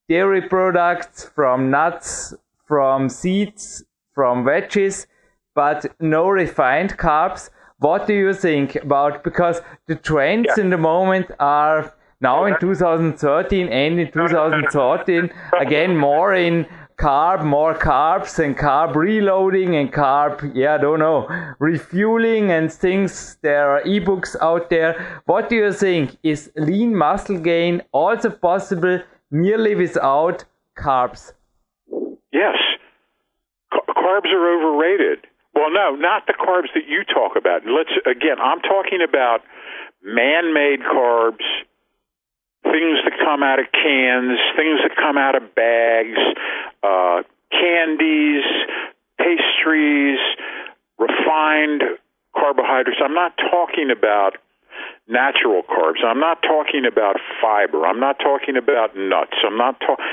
dairy products, from nuts, from seeds, from veggies, but no refined carbs. What do you think about? Because the trends Yeah. in the moment are now in 2013 and in 2014 again more in carb, more carbs and carb reloading and carb, yeah, I don't know, refueling and things. There are ebooks out there. What do you think? Is lean muscle gain also possible nearly without carbs? Yes. C- carbs are overrated. Well, no, not the carbs that you talk about. Let's again, I'm talking about man-made carbs, things that come out of cans, things that come out of bags, uh, candies, pastries, refined carbohydrates. I'm not talking about natural carbs. I'm not talking about fiber. I'm not talking about nuts. I'm not talking.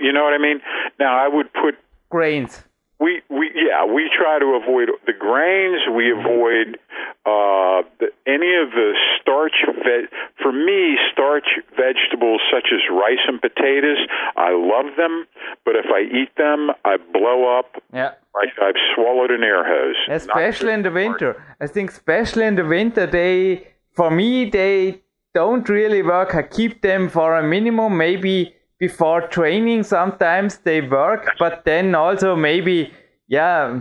You know what I mean? Now I would put grains. We we yeah we try to avoid the grains. We avoid uh, the, any of the starch. Ve- for me, starch vegetables such as rice and potatoes. I love them, but if I eat them, I blow up. Yeah. Like I've swallowed an air hose. Especially in the winter. I think especially in the winter, they for me they don't really work. I keep them for a minimum, maybe before training sometimes they work, but then also maybe, yeah,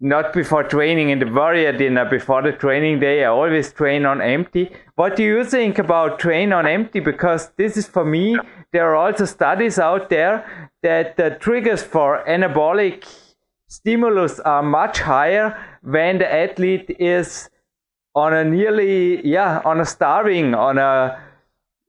not before training in the warrior dinner, before the training day, I always train on empty. What do you think about train on empty? Because this is for me, there are also studies out there that the triggers for anabolic stimulus are much higher when the athlete is on a nearly, yeah, on a starving, on a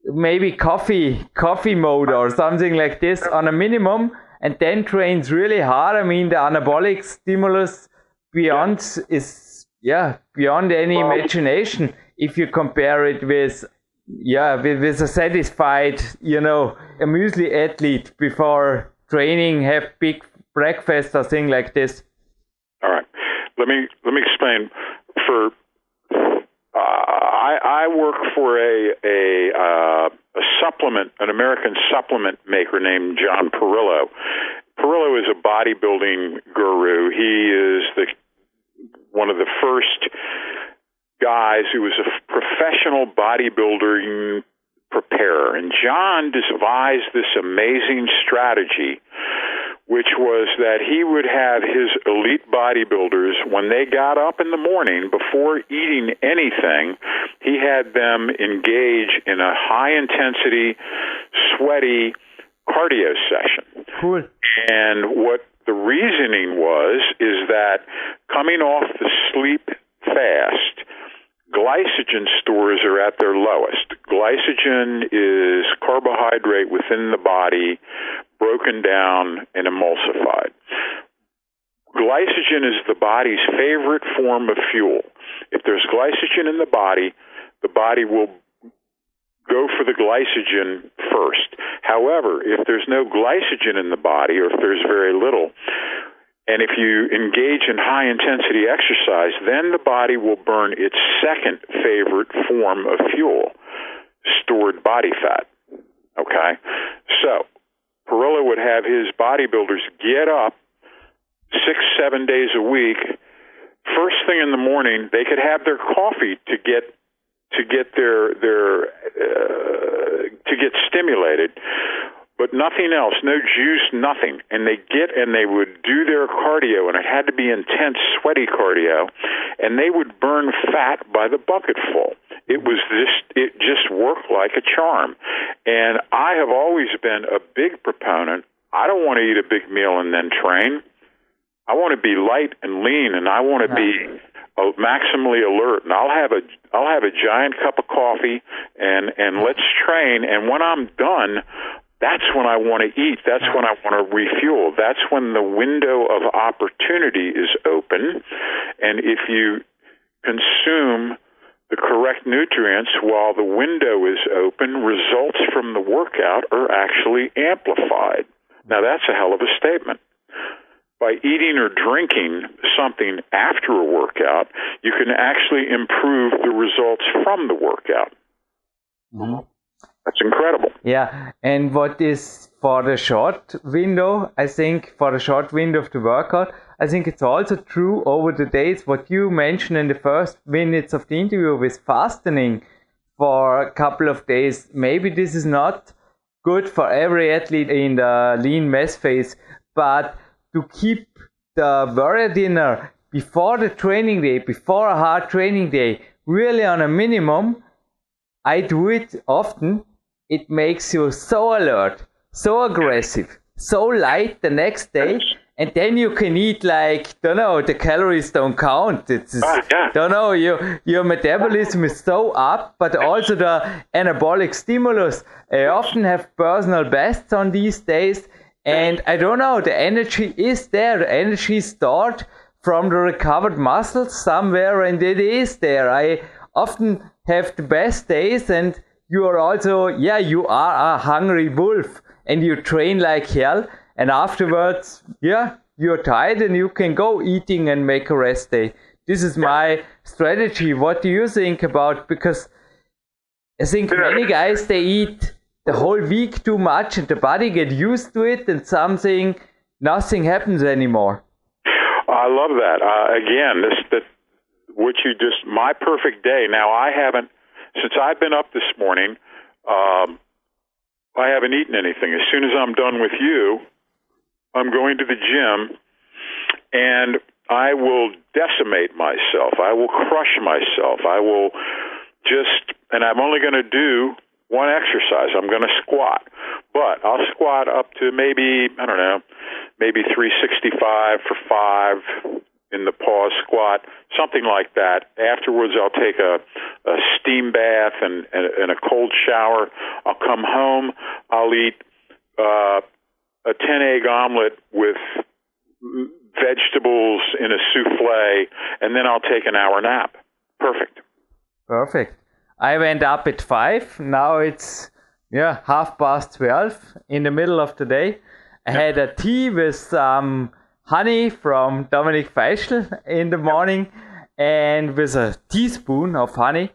maybe coffee coffee mode or something like this on a minimum and then trains really hard. I mean the anabolic stimulus beyond yeah. is yeah beyond any well, imagination if you compare it with yeah with, with a satisfied you know a muesli athlete before training have big breakfast or thing like this. All right. Let me let me explain. For uh, I, I work for a a, uh, a supplement, an American supplement maker named John Parrillo. Parrillo is a bodybuilding guru. He is the one of the first guys who was a professional bodybuilding preparer, and John devised this amazing strategy which was that he would have his elite bodybuilders, when they got up in the morning, before eating anything, he had them engage in a high intensity, sweaty cardio session. Cool. And what the reasoning was is that coming off the sleep fast, glycogen stores are at their lowest. Glycogen is carbohydrate within the body broken down and emulsified. Glycogen is the body's favorite form of fuel. If there's glycogen in the body, the body will go for the glycogen first. However, if there's no glycogen in the body or if there's very little, and if you engage in high intensity exercise, then the body will burn its second favorite form of fuel, stored body fat. Okay? So, Parrillo would have his bodybuilders get up six, seven days a week. First thing in the morning, they could have their coffee to get to get their their uh, to get stimulated, nothing else, no juice, nothing. And they get and they would do their cardio, and it had to be intense, sweaty cardio, and they would burn fat by the bucketful. It was just it just worked like a charm. And I have always been a big proponent. I don't want to eat a big meal and then train. I want to be light and lean, and I want to be maximally alert. And I'll have a I'll have a giant cup of coffee, and and let's train. And when I'm done, that's when I want to eat. That's when I want to refuel. That's when the window of opportunity is open. And if you consume the correct nutrients while the window is open, results from the workout are actually amplified. Now, that's a hell of a statement. By eating or drinking something after a workout, you can actually improve the results from the workout. Mm-hmm. That's incredible. Yeah, and what is for the short window, I think for the short window of the workout, I think it's also true over the days what you mentioned in the first minutes of the interview with fastening for a couple of days. Maybe this is not good for every athlete in the lean mass phase, but to keep the warrior dinner before the training day, before a hard training day, really on a minimum, I do it often. It makes you so alert, so aggressive, so light the next day and then you can eat like don't know the calories don't count. It's oh, yeah. don't know your your metabolism is so up but also the anabolic stimulus i often have personal bests on these days. And i don't know the energy is there the energy is stored from the recovered muscles somewhere and it is there. I often have the best days and you are also, yeah, you are a hungry wolf and you train like hell. And afterwards, yeah, you're tired and you can go eating and make a rest day. This is my strategy. What do you think about? Because I think many guys they eat the whole week too much and the body get used to it and something nothing happens anymore. I love that. Uh, again, this that what you just my perfect day. Now I haven't since I've been up this morning. Um, I haven't eaten anything. As soon as I'm done with you, I'm going to the gym, and I will decimate myself. I will crush myself. I will just, and I'm only going to do one exercise. I'm going to squat, but I'll squat up to maybe I don't know, maybe 365 for five in the pause squat, something like that. Afterwards, I'll take a, a steam bath and, and, and a cold shower. I'll come home. I'll eat uh, a 10 egg omelet with vegetables in a souffle, and then I'll take an hour nap. Perfect. Perfect. I went up at five. Now it's yeah half past twelve in the middle of the day. I had a tea with some honey from Dominik Feischl in the morning, and with a teaspoon of honey.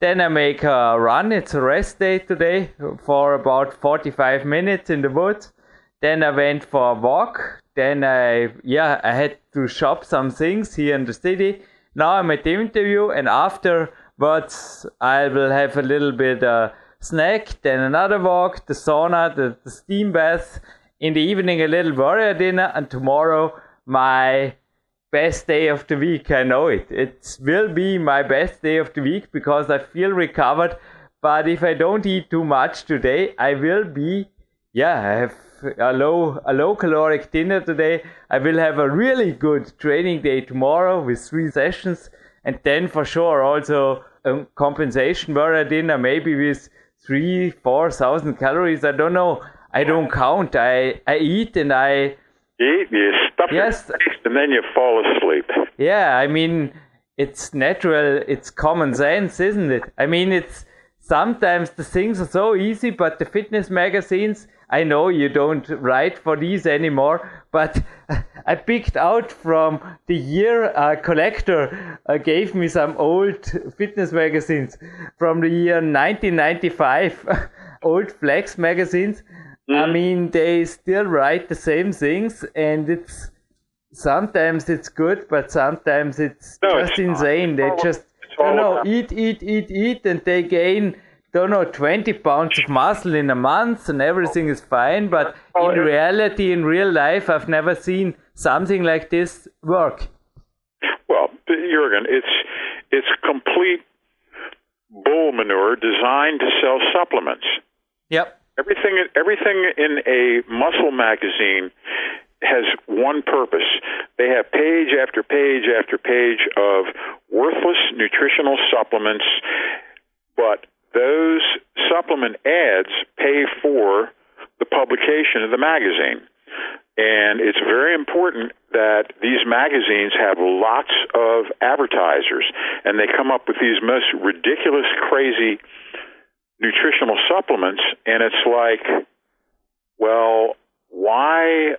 Then I make a run. It's a rest day today for about 45 minutes in the woods. Then I went for a walk. Then I yeah I had to shop some things here in the city. Now I'm at the interview, and afterwards I will have a little bit uh, snack. Then another walk, the sauna, the, the steam bath. In the evening, a little warrior dinner, and tomorrow my best day of the week. I know it. It will be my best day of the week because I feel recovered. But if I don't eat too much today, I will be yeah, I have a low a low caloric dinner today. I will have a really good training day tomorrow with three sessions, and then for sure also a compensation warrior dinner, maybe with three four thousand calories. I don't know. I don't count. I I eat and I eat. You stuff yes, your face and then you fall asleep. Yeah, I mean it's natural. It's common sense, isn't it? I mean it's sometimes the things are so easy, but the fitness magazines I know you don't write for these anymore, but I picked out from the year a collector uh, gave me some old fitness magazines from the year 1995, old flex magazines. Mm. I mean, they still write the same things, and it's sometimes it's good, but sometimes it's no, just it's insane. They just you know eat, eat, eat, eat, and they gain don't know 20 pounds of muscle in a month and everything is fine but in reality in real life i've never seen something like this work. Well jürgen it's it's complete bull manure designed to sell supplements. Yep everything everything in a muscle magazine has one purpose. They have page after page after page of worthless nutritional supplements, but those supplement ads pay for the publication of the magazine. And it's very important that these magazines have lots of advertisers and they come up with these most ridiculous, crazy nutritional supplements. And it's like, well, why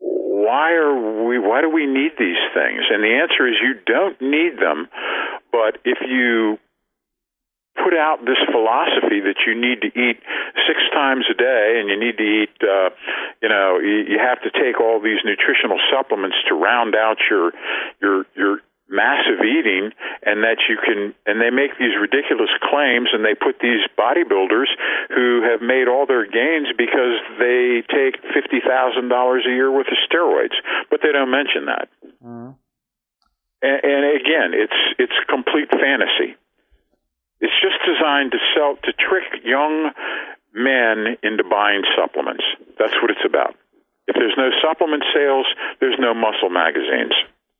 why are we why do we need these things and the answer is you don't need them but if you put out this philosophy that you need to eat six times a day and you need to eat uh you know you, you have to take all these nutritional supplements to round out your your your massive eating and that you can and they make these ridiculous claims and they put these bodybuilders who have made all their gains because they take $50,000 a year worth of steroids but they don't mention that mm-hmm. and, and again it's it's complete fantasy it's just designed to sell to trick young men into buying supplements. That's what it's about. If there's no supplement sales, there's no muscle magazines.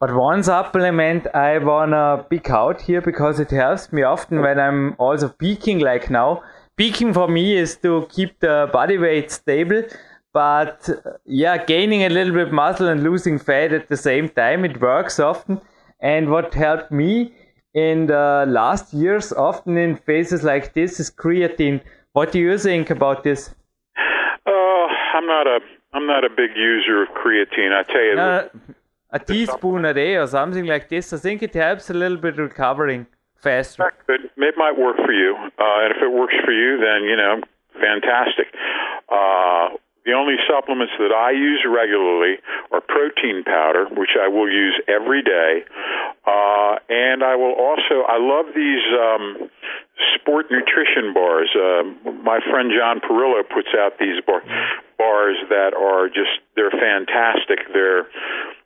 But one supplement I wanna pick out here because it helps me often when I'm also peaking like now. Peaking for me is to keep the body weight stable, but yeah, gaining a little bit muscle and losing fat at the same time. It works often. And what helped me in the last years, often in phases like this, is creatine. What do you think about this? Uh, I'm not a I'm not a big user of creatine. I tell you, Uh, a teaspoon a day or something like this. I think it helps a little bit recovering faster. But it might work for you, uh, and if it works for you, then you know, fantastic. Uh, the only supplements that I use regularly are protein powder, which I will use every day, uh, and I will also. I love these um, sport nutrition bars. Uh, my friend John Parrillo puts out these bar- bars that are just they're fantastic. They're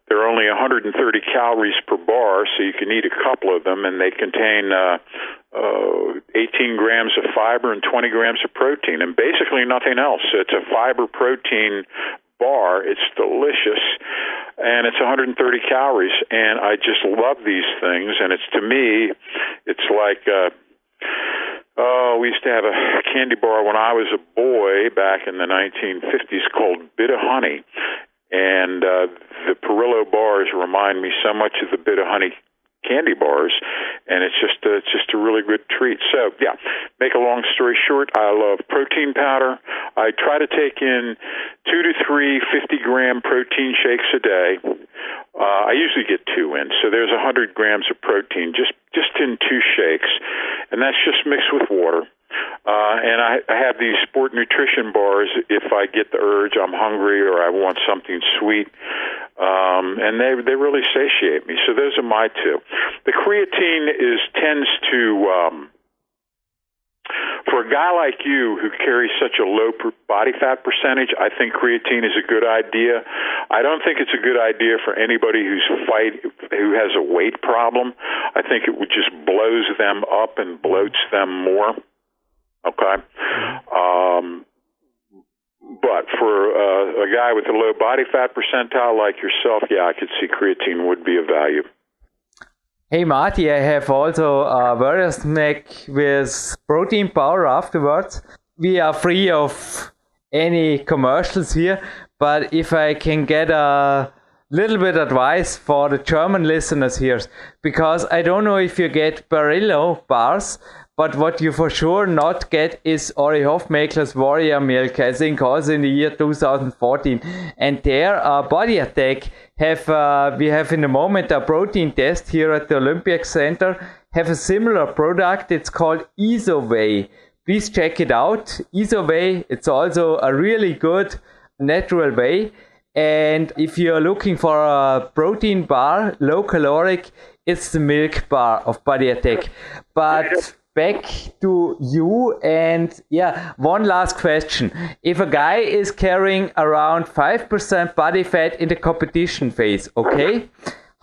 they're only 130 calories per bar, so you can eat a couple of them, and they contain uh, uh, 18 grams of fiber and 20 grams of protein, and basically nothing else. It's a fiber protein bar. It's delicious, and it's 130 calories, and I just love these things. And it's to me, it's like. Uh, Oh, we used to have a candy bar when I was a boy back in the 1950s called Bit of Honey, and uh, the Parrillo bars remind me so much of the Bit of Honey candy bars, and it's just a, it's just a really good treat. So yeah, make a long story short, I love protein powder. I try to take in two to three 50 gram protein shakes a day. Uh, I usually get two in, so there's 100 grams of protein just just in two shakes, and that's just mixed with water. Uh, and I, I have these sport nutrition bars if I get the urge, I'm hungry, or I want something sweet. Um, and they they really satiate me. So those are my two. The creatine is tends to um, for a guy like you who carries such a low body fat percentage, I think creatine is a good idea. I don't think it's a good idea for anybody who's fight who has a weight problem. I think it would just blows them up and bloats them more. Okay. Um, but for uh, a guy with a low body fat percentile like yourself, yeah, I could see creatine would be of value. Hey Marty, I have also a various snack with protein powder afterwards. We are free of any commercials here, but if I can get a little bit advice for the German listeners here, because I don't know if you get Parrillo bars, but what you for sure not get is Ori Hofmekler's Warrior Milk, I think also in the year 2014. And there, uh, Body Attack have, uh, we have in the moment a protein test here at the Olympic Center, have a similar product. It's called Isoway. Please check it out. Isoway, it's also a really good natural whey. And if you're looking for a protein bar, low caloric, it's the milk bar of Body Attack. But back to you and yeah one last question if a guy is carrying around 5% body fat in the competition phase okay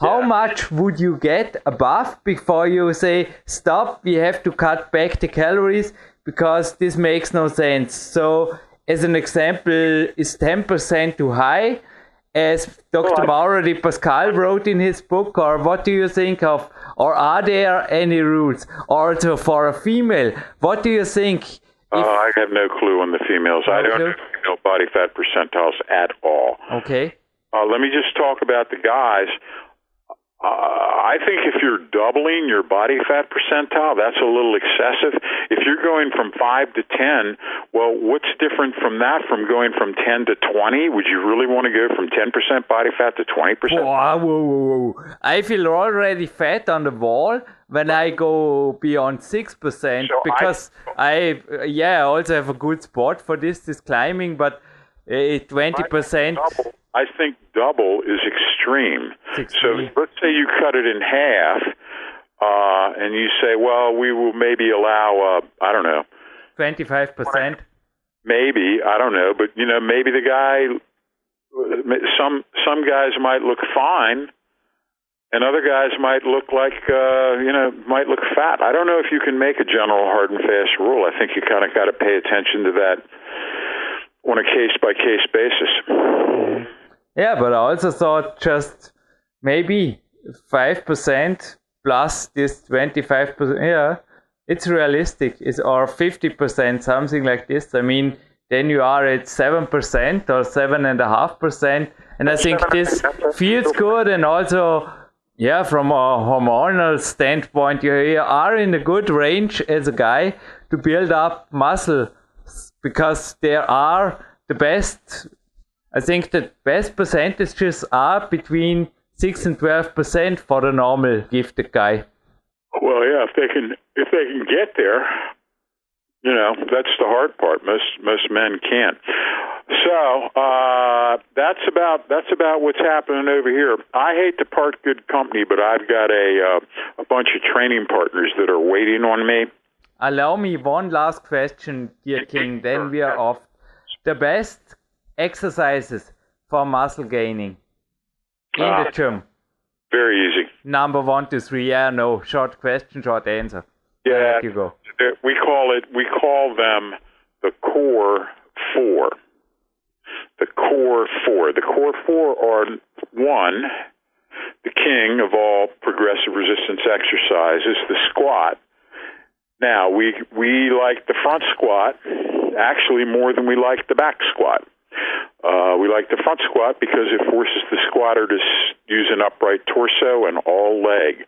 how Yeah. much would you get above before you say stop we have to cut back the calories because this makes no sense so as an example is 10% too high as Dr. Mauro Di Pasquale wrote in his book, or what do you think of? Or are there any rules? Also for a female, what do you think? Uh, I have no clue on the females. I don't clue? know body fat percentiles at all. Okay. Uh, let me just talk about the guys. Uh, I think if you're doubling your body fat percentile, that's a little excessive. If you're going from 5 to 10, well, what's different from that from going from 10 to 20? Would you really want to go from 10% body fat to 20%? Whoa, whoa, whoa, whoa. I feel already fat on the wall when I go beyond 6% So because I, yeah, I also have a good spot for this, this climbing, but uh, 20%. Double, I think double is extreme. So let's say you cut it in half, uh, and you say, well, we will maybe allow, uh, I don't know, 25%. maybe I don't know, but you know, maybe the guy, some some guys might look fine, and other guys might look like uh, you know might look fat. I don't know if you can make a general hard and fast rule. I think you kind of got to pay attention to that on a case by case basis. Yeah, but I also thought just maybe 5% plus this 25%. Yeah, it's realistic. It's, or 50%, something like this. I mean, then you are at 7% or 7.5%. And I think this feels good and also yeah, from a hormonal standpoint, you are in a good range as a guy to build up muscle because there are the best. I think the best percentages are between six and twelve percent for the normal gifted guy. Well, yeah, if they can if they can get there, you know, that's the hard part. Most most men can't. So uh, that's about that's about what's happening over here. I hate to part good company, but I've got a uh, a bunch of training partners that are waiting on me. Allow me one last question, dear King. Then we are off. The best exercises for muscle gaining in uh, the gym. Very easy. Number one to three. Yeah, no. Short question, short answer. Yeah, you go. We call it. We call them the core four. The core four. The core four are one, the king of all progressive resistance exercises, the squat. Now we we like the front squat actually more than we like the back squat. Uh, we like the front squat because it forces the squatter to use an upright torso and all leg.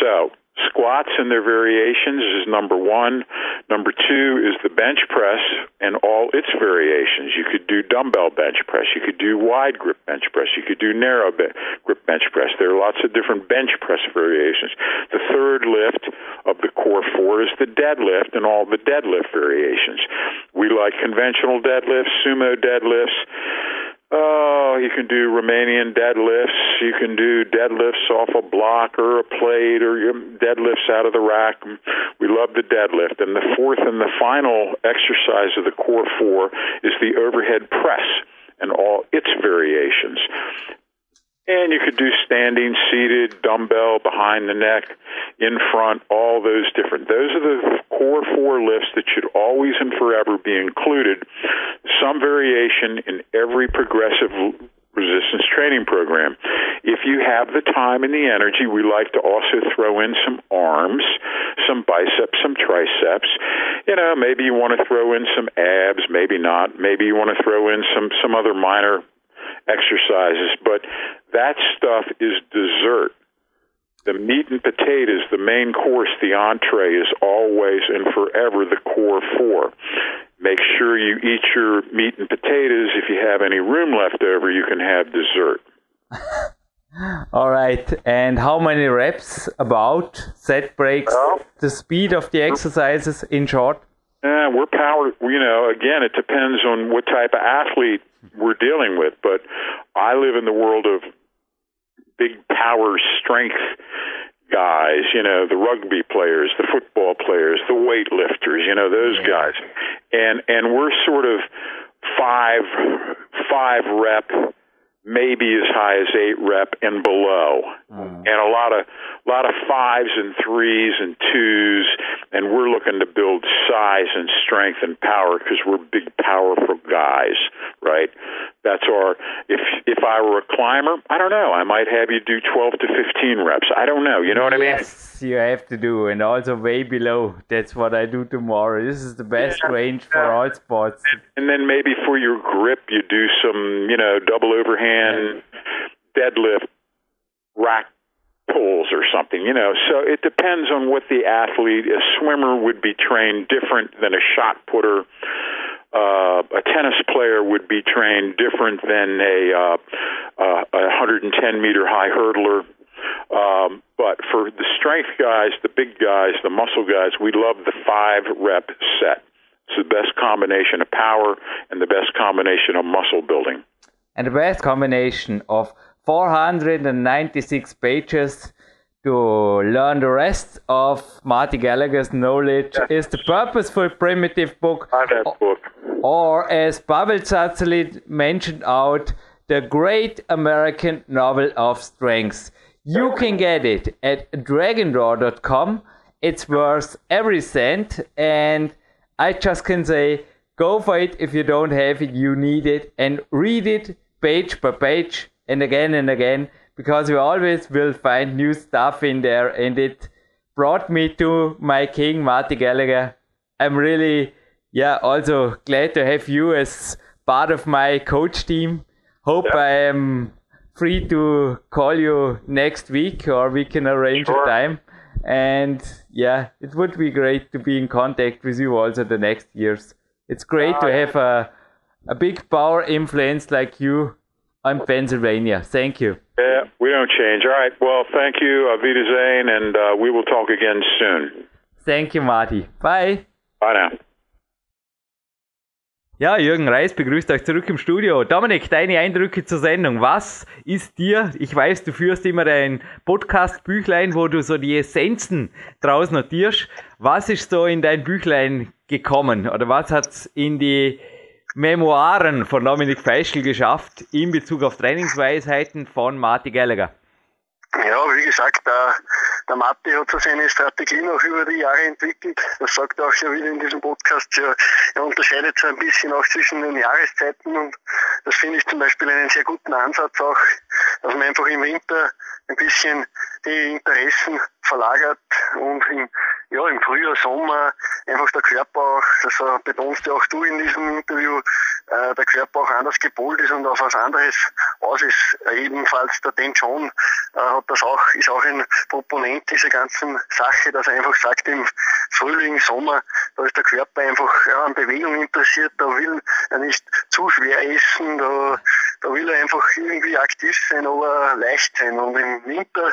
So Squats and their variations is number one. Number two is the bench press and all its variations. You could do dumbbell bench press. You could do wide grip bench press. You could do narrow grip bench press. There are lots of different bench press variations. The third lift of the core four is the deadlift and all the deadlift variations. We like conventional deadlifts, sumo deadlifts. Oh, you can do Romanian deadlifts. You can do deadlifts off a block or a plate or your deadlifts out of the rack. We love the deadlift. And the fourth and the final exercise of the core four is the overhead press and all its variations. And you could do standing, seated, dumbbell, behind the neck, in front, all those different. Those are the core four lifts that should always and forever be included. Some variation in every progressive resistance training program. If you have the time and the energy, we like to also throw in some arms, some biceps, some triceps. You know, maybe you want to throw in some abs, maybe not. Maybe you want to throw in some some other minor exercises, but that stuff is dessert. The meat and potatoes, the main course, the entree is always and forever the core four. Make sure you eat your meat and potatoes. If you have any room left over, you can have dessert. All right. And how many reps about set breaks? Well, the speed of the exercises in short? Yeah, we're power. You know, again, it depends on what type of athlete we're dealing with. But I live in the world of big power strength guys, you know, the rugby players, the football players, the weightlifters, you know, those guys. And and we're sort of five five rep maybe as high as eight rep and below, mm. and a lot of a lot of fives and threes and twos, and we're looking to build size and strength and power because we're big, powerful guys, right? That's our. If if I were a climber, I don't know. I might have you do twelve to fifteen reps. I don't know. You know what I mean? Yes, you have to do, and also way below. That's what I do tomorrow. This is the best yeah, range for all sports. And, and then maybe for your grip, you do some, you know, double overhand deadlift rack pulls or something, you know. So it depends on what the athlete. A swimmer would be trained different than a shot putter uh, a tennis player would be trained different than a, uh, uh, a 110 meter high hurdler. Um, but for the strength guys, the big guys, the muscle guys, we love the five rep set. It's the best combination of power and the best combination of muscle building. And the best combination of 496 pages to learn the rest of Marty Gallagher's knowledge is the Purposeful Primitive book. book. Or as Pavel Tsatsouline mentioned out, the Great American Novel of Strength. You can get it at dragondoor.com. It's worth every cent, and I just can say go for it if you don't have it, you need it, and read it page by page and again and again because you always will find new stuff in there and it brought me to my king Marty Gallagher. I'm really yeah also glad to have you as part of my coach team. Hope yeah. I am free to call you next week or we can arrange sure. a time. And yeah, it would be great to be in contact with you also the next years. It's great to ah, have a, a big power influence like you on Pennsylvania. Thank you. Yeah, we don't change. All right. Well, thank you, uh, Vita Zane, and uh, we will talk again soon. Thank you, Marty. Bye. Bye now. Ja, Jürgen Reis begrüßt euch zurück im Studio. Dominik, deine Eindrücke zur Sendung. Was ist dir, ich weiß, du führst immer ein Podcast-Büchlein, wo du so die Essenzen draus notierst. Was ist so in dein Büchlein gekommen? Oder was hat's in die Memoiren von Dominik Feischl geschafft in Bezug auf Trainingsweisheiten von Marty Gallagher? Ja, wie gesagt, der, der Matti hat so seine Strategie noch über die Jahre entwickelt. Das sagt er auch schon wieder in diesem Podcast. Er unterscheidet so ein bisschen auch zwischen den Jahreszeiten und das finde ich zum Beispiel einen sehr guten Ansatz auch, dass man einfach im Winter ein bisschen die Interessen verlagert und im, ja, im Frühjahr, Sommer einfach der Körper auch, das betonst ja auch du in diesem Interview, äh, der Körper auch anders gepolt ist und auf was anderes aus ist. Ebenfalls der Dan John äh, hat das auch, ist auch ein Proponent dieser ganzen Sache, dass er einfach sagt, im Frühling, Sommer, da ist der Körper einfach ja, an Bewegung interessiert, da will er nicht zu schwer essen, da, da will er einfach irgendwie aktiv sein, aber leicht sein. Und im Winter,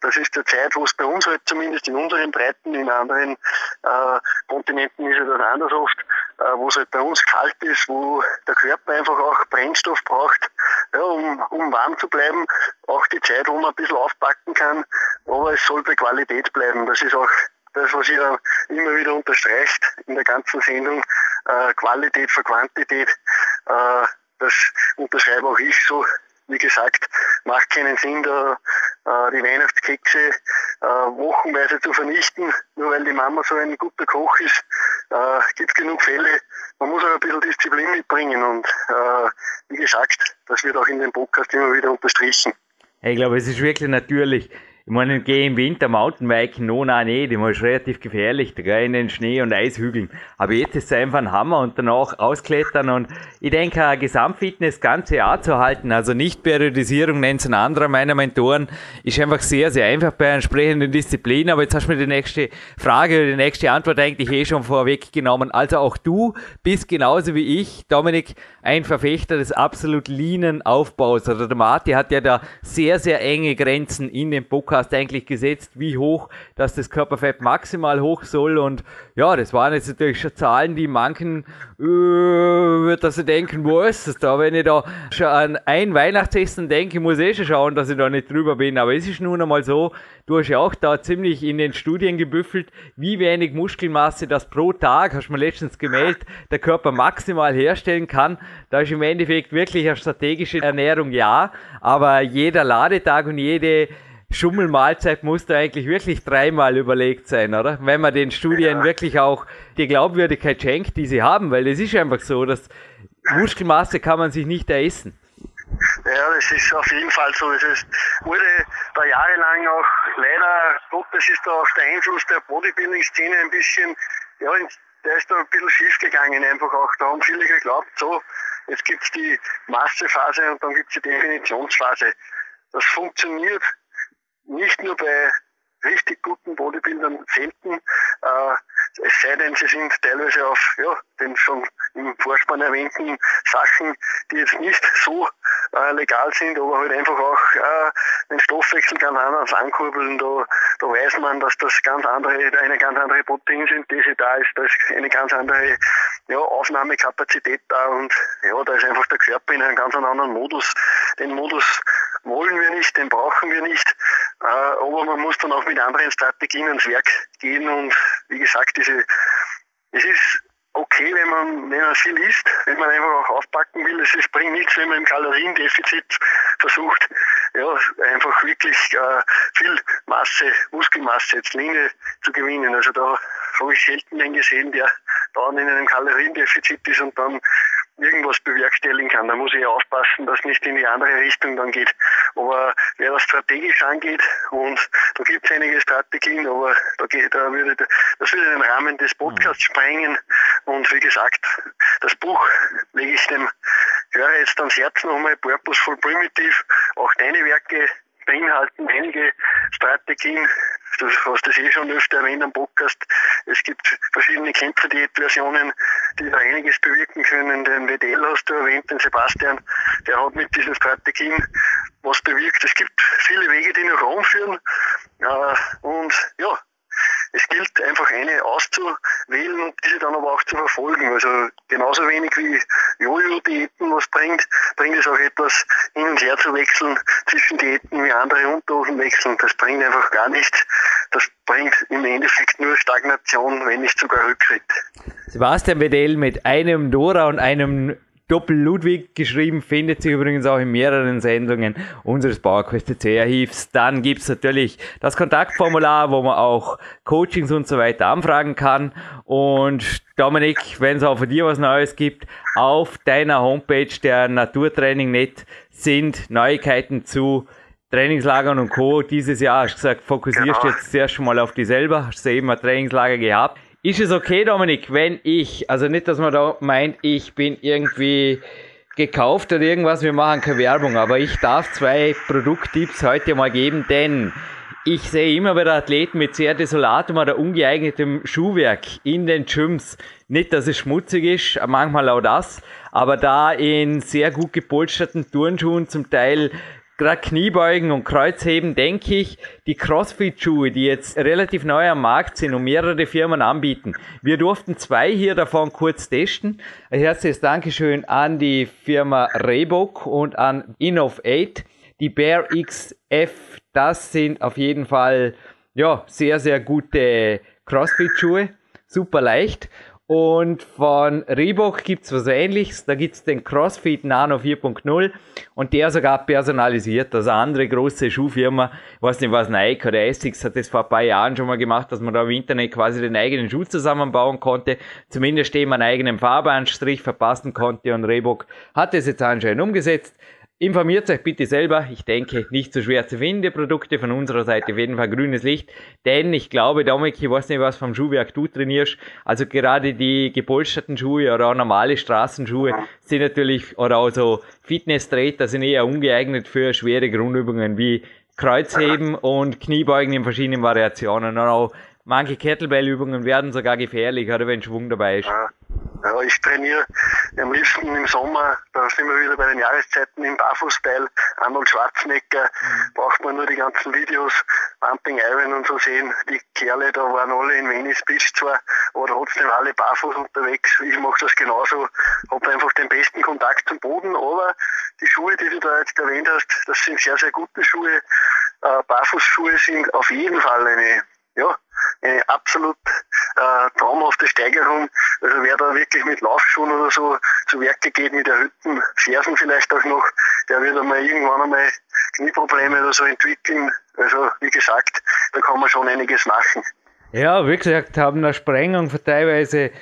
das ist der Zeit, wo es bei uns halt zumindest in unseren Breiten, in anderen äh, Kontinenten ist ja das anders oft, äh, wo es halt bei uns kalt ist, wo der Körper einfach auch Brennstoff braucht, ja, um, um warm zu bleiben. Auch die Zeit, wo man ein bisschen aufpacken kann, aber es soll bei Qualität bleiben. Das ist auch das, was ihr immer wieder unterstreicht in der ganzen Sendung, äh, Qualität für Quantität. Äh, das unterschreibe auch ich so. Wie gesagt, macht keinen Sinn, da die Weihnachtskekse äh, wochenweise zu vernichten, nur weil die Mama so ein guter Koch ist. Äh, gibt genug Fälle. Man muss auch ein bisschen Disziplin mitbringen und äh, wie gesagt, das wird auch in dem Podcast immer wieder unterstrichen. Ich glaube, es ist wirklich natürlich ich meine, gehe im Winter Mountainbiken, no, nein, nicht. Ich ist relativ gefährlich, da in den Schnee und Eishügeln. Aber jetzt ist es einfach ein Hammer und danach ausklettern und ich denke, Gesamtfitness ganze Jahr zu halten, also nicht Periodisierung, nennt es ein anderer meiner Mentoren, ist einfach sehr, sehr einfach bei entsprechenden Disziplinen. Aber jetzt hast du mir die nächste Frage, die nächste Antwort eigentlich eh schon vorweggenommen. Also auch du bist genauso wie ich, Dominik, ein Verfechter des absolut leanen Aufbaus. Oder der Marti hat ja da sehr, sehr enge Grenzen in dem Podcast eigentlich gesetzt, wie hoch, dass das Körperfett maximal hoch soll. Und ja, das waren jetzt natürlich schon Zahlen, die manchen äh, wird dass sie denken, wo ist es da? Wenn ich da schon an ein Weihnachtsessen denke, muss ich eh schon schauen, dass ich da nicht drüber bin. Aber es ist nun einmal so, du hast ja auch da ziemlich in den Studien gebüffelt, wie wenig Muskelmasse das pro Tag, hast du mir letztens gemeldet, der Körper maximal herstellen kann. Da ist im Endeffekt wirklich eine strategische Ernährung ja, aber jeder Ladetag und jede Schummelmahlzeit muss da eigentlich wirklich dreimal überlegt sein, oder? Wenn man den Studien ja. wirklich auch die Glaubwürdigkeit schenkt, die sie haben, weil es ist einfach so, dass Muskelmasse kann man sich nicht eressen. Ja, das ist auf jeden Fall so. Es ist, wurde da jahrelang auch leider Gottes ist da auch der Einfluss der Bodybuilding-Szene ein bisschen, ja, der ist da ein bisschen schief gegangen einfach auch. Da haben viele geglaubt, so, jetzt gibt's die Massephase und dann gibt's die Definitionsphase. Das funktioniert nicht nur bei richtig guten Bodybuildern selten, äh, es sei denn, sie sind teilweise auf ja, den schon im Vorspann erwähnten Sachen, die jetzt nicht so äh, legal sind, aber halt einfach auch äh, den Stoffwechsel ganz anders ankurbeln. Da, da weiß man, dass das ganz andere, eine ganz andere Proteinsynthese da ist, da ist eine ganz andere ja, Aufnahmekapazität da und ja, da ist einfach der Körper in einem ganz anderen Modus. Den Modus wollen wir nicht, den brauchen wir nicht, äh, aber man muss dann auch mit anderen Strategien ans Werk gehen und wie gesagt, diese, es ist okay, wenn man, wenn man viel isst, wenn man einfach auch aufpacken will. Es bringt nichts, wenn man im Kaloriendefizit versucht, ja, einfach wirklich äh, viel Masse, Muskelmasse, jetzt Linie zu gewinnen. Also da habe ich selten einen gesehen, der dann in einem Kaloriendefizit ist und dann irgendwas bewerkstelligen kann. Da muss ich aufpassen, dass nicht in die andere Richtung dann geht. Aber wer das strategisch angeht, und da gibt es einige Strategien, aber da, geht, da würde, das würde den Rahmen des Podcasts mhm. sprengen. Und wie gesagt, das Buch lege ich dem Hörer jetzt ans Herz nochmal, Purposeful Primitive, auch deine Werke beinhalten einige Strategien, du hast das eh schon öfter erwähnt am Podcast. Es gibt verschiedene Kämpferdiät-Versionen, die da einiges bewirken können. Den WDL hast du erwähnt, den Sebastian, der hat mit diesen Strategien was bewirkt. Es gibt viele Wege, die nach Rom führen. Äh, und ja, es gilt einfach eine auszuwählen und diese dann aber auch zu verfolgen. Also genauso wenig wie Jojo-Diäten was bringt, bringt es auch etwas hin und her zu wechseln zwischen Diäten wie andere Unterhosen wechseln. Das bringt einfach gar nichts. Das bringt im Endeffekt nur Stagnation, wenn nicht sogar Rückschritt. Sebastian Wedell mit einem Dora und einem Doppel-Ludwig geschrieben, findet sich übrigens auch in mehreren Sendungen unseres PowerQuest C-Archivs. Dann gibt's natürlich das Kontaktformular, wo man auch Coachings und so weiter anfragen kann. Und Dominik, wenn es auch für dir was Neues gibt, auf deiner Homepage der Naturtraining.net sind Neuigkeiten zu Trainingslagern und Co. Dieses Jahr hast du gesagt, fokussierst genau. jetzt zuerst schon mal auf die selber, hast du eben ein Trainingslager gehabt. Ist es okay, Dominik, wenn ich, also nicht, dass man da meint, ich bin irgendwie gekauft oder irgendwas, wir machen keine Werbung, aber ich darf zwei Produkttipps heute mal geben, denn ich sehe immer wieder Athleten mit sehr desolatem oder ungeeignetem Schuhwerk in den Gyms. Nicht, dass es schmutzig ist, manchmal auch das, aber da in sehr gut gepolsterten Turnschuhen zum Teil gerade Kniebeugen und Kreuzheben, denke ich, die Crossfit-Schuhe, die jetzt relativ neu am Markt sind und mehrere Firmen anbieten. Wir durften zwei hier davon kurz testen. Ein herzliches Dankeschön an die Firma Reebok und an Innov8. Die Bear XF, das sind auf jeden Fall ja, sehr, sehr gute Crossfit-Schuhe. Super leicht. Und von Reebok gibt's was ähnliches. Da gibt's den CrossFit Nano 4.0 und der sogar personalisiert. Also andere große Schuhfirma, ich weiß nicht was, Nike oder Essex hat das vor ein paar Jahren schon mal gemacht, dass man da im Internet quasi den eigenen Schuh zusammenbauen konnte. Zumindest eben einen eigenen Farbanstrich verpassen konnte und Reebok hat das jetzt anscheinend umgesetzt. Informiert euch bitte selber. Ich denke, nicht so schwer zu finden, die Produkte von unserer Seite. Auf jeden Fall grünes Licht. Denn ich glaube, Dominik, ich weiß nicht, was vom Schuhwerk du trainierst. Also gerade die gepolsterten Schuhe oder auch normale Straßenschuhe sind natürlich, oder auch so Fitness-Treter sind eher ungeeignet für schwere Grundübungen wie Kreuzheben und Kniebeugen in verschiedenen Variationen. Und auch manche Kettlebell-Übungen werden sogar gefährlich, oder wenn Schwung dabei ist. Ja, ich trainiere am liebsten im Sommer, da sind wir wieder bei den Jahreszeiten im Barfußteil. Arnold Schwarzenegger, mhm. braucht man nur die ganzen Videos, Pumping Iron und so sehen. Die Kerle, da waren alle in Venice Beach zwar, aber trotzdem alle barfuß unterwegs. Ich mache das genauso, habe einfach den besten Kontakt zum Boden, aber die Schuhe, die du da jetzt erwähnt hast, das sind sehr, sehr gute Schuhe. Äh, Barfußschuhe sind auf jeden Fall eine ja, eine absolut äh, traumhafte Steigerung. Also wer da wirklich mit Laufschuhen oder so zu Werke geht, mit erhöhten Fersen vielleicht auch noch, der wird einmal irgendwann einmal Knieprobleme oder so entwickeln. Also wie gesagt, da kann man schon einiges machen. Ja, wie gesagt, haben eine Sprengung von teilweise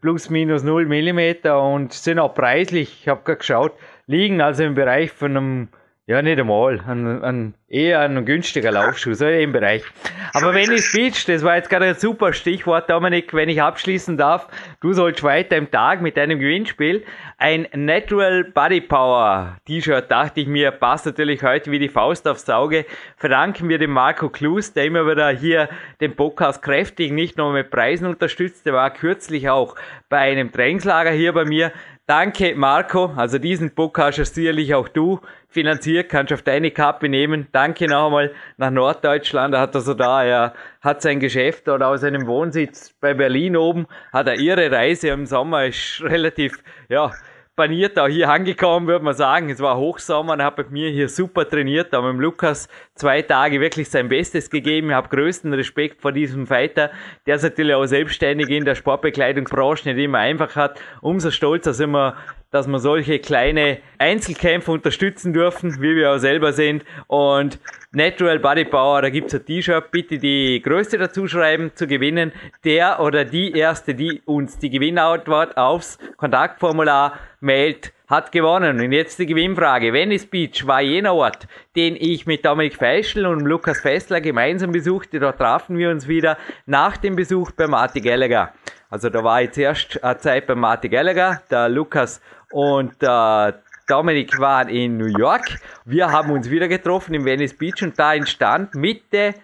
plus minus 0 Millimeter und sind auch preislich, ich habe gerade geschaut, liegen also im Bereich von einem ja, nicht einmal. Ein, ein, eher ein günstiger Laufschuh, so im Bereich. Aber wenn ich Speech, das war jetzt gerade ein super Stichwort, Dominik, wenn ich abschließen darf, du sollst weiter im Tag mit deinem Gewinnspiel ein Natural Body Power T-Shirt, dachte ich mir, passt natürlich heute wie die Faust aufs Auge. Verdanken wir dem Marco Klus, der immer wieder hier den Podcast kräftig nicht nur mit Preisen unterstützt, der war kürzlich auch bei einem Trainingslager hier bei mir. Danke, Marco. Also diesen Book hast sicherlich auch du finanziert, kannst du auf deine Kappe nehmen. Danke noch einmal nach Norddeutschland. Er hat also da, er hat sein Geschäft oder aus seinem Wohnsitz bei Berlin oben, hat er ihre Reise im Sommer, ist relativ, ja, paniert auch hier angekommen, würde man sagen. Es war Hochsommer und hat bei mir hier super trainiert, da mit Lukas zwei Tage wirklich sein Bestes gegeben. Ich habe größten Respekt vor diesem Fighter, der es natürlich auch selbstständig in der Sportbekleidungsbranche nicht immer einfach hat. Umso stolzer sind wir dass wir solche kleine Einzelkämpfe unterstützen dürfen, wie wir auch selber sind. Und Natural Body Power, da gibt's ein T-Shirt, bitte die Größte dazu schreiben, zu gewinnen. Der oder die Erste, die uns die Gewinnantwort aufs Kontaktformular mailt, hat gewonnen. Und jetzt die Gewinnfrage. Venice Beach war jener Ort, den ich mit Dominik Feischl und Lukas Fessler gemeinsam besuchte. Dort trafen wir uns wieder nach dem Besuch bei Marty Gallagher. Also da war ich zuerst eine Zeit bei Marty Gallagher, der Lukas und der Dominik war in New York. Wir haben uns wieder getroffen in Venice Beach und da entstand Mitte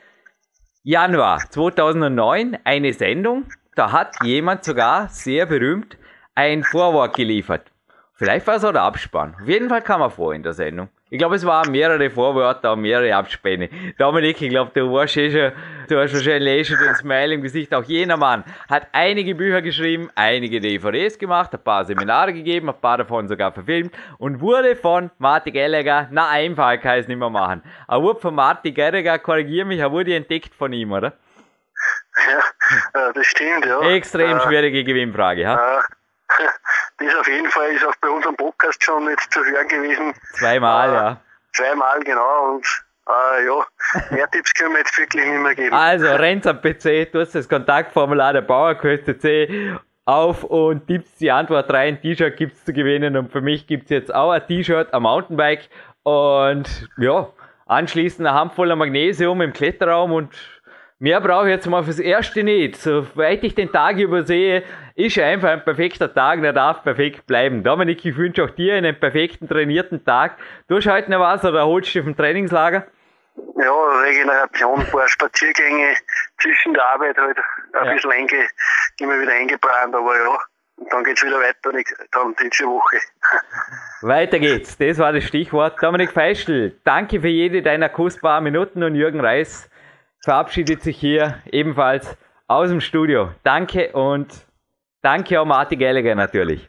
Januar 2009 eine Sendung. Da hat jemand sogar sehr berühmt ein Vorwort geliefert. Vielleicht war es auch der Abspann. Auf jeden Fall kam er vor in der Sendung. Ich glaube, es waren mehrere Vorwörter und mehrere Abspänne. Dominik, ich glaube, du warst eh schon, du hast wahrscheinlich eh schon den Smile im Gesicht. Auch jener Mann hat einige Bücher geschrieben, einige DVDs gemacht, ein paar Seminare gegeben, ein paar davon sogar verfilmt und wurde von Martin Gallagher, na einfach kann ich es nicht mehr machen. Er wurde von Martin Gallagher, korrigier mich, er wurde entdeckt von ihm, oder? Ja, das stimmt, ja. Extrem schwierige Gewinnfrage, ha? Das auf jeden Fall ist auch bei unserem Podcast schon jetzt zu hören gewesen. Zweimal, äh, ja. Zweimal, genau. Und äh, ja, mehr Tipps können wir jetzt wirklich nicht mehr geben. Also, rennt am PC, tust das Kontaktformular der Bauerquest C auf und tippst die Antwort rein. T-Shirt gibt's zu gewinnen und für mich gibt's jetzt auch ein T-Shirt am Mountainbike und ja, anschließend eine Handvoll Magnesium im Kletterraum und Mehr brauche ich jetzt mal fürs Erste nicht. Soweit ich den Tag übersehe, ist einfach ein perfekter Tag, der darf perfekt bleiben. Dominik, ich wünsche auch dir einen perfekten, trainierten Tag. Du hast heute noch was oder holst du vom Trainingslager? Ja, Regeneration, ein paar Spaziergänge zwischen der Arbeit halt ein ja. bisschen einge, immer wieder eingeplant, aber ja, und dann geht's wieder weiter, dann nächste Woche. Weiter geht's, das war das Stichwort. Dominik Feischl, danke für jede deiner kostbaren Minuten und Jürgen Reis verabschiedet sich hier ebenfalls aus dem Studio. Danke und danke auch Martin Gallagher natürlich.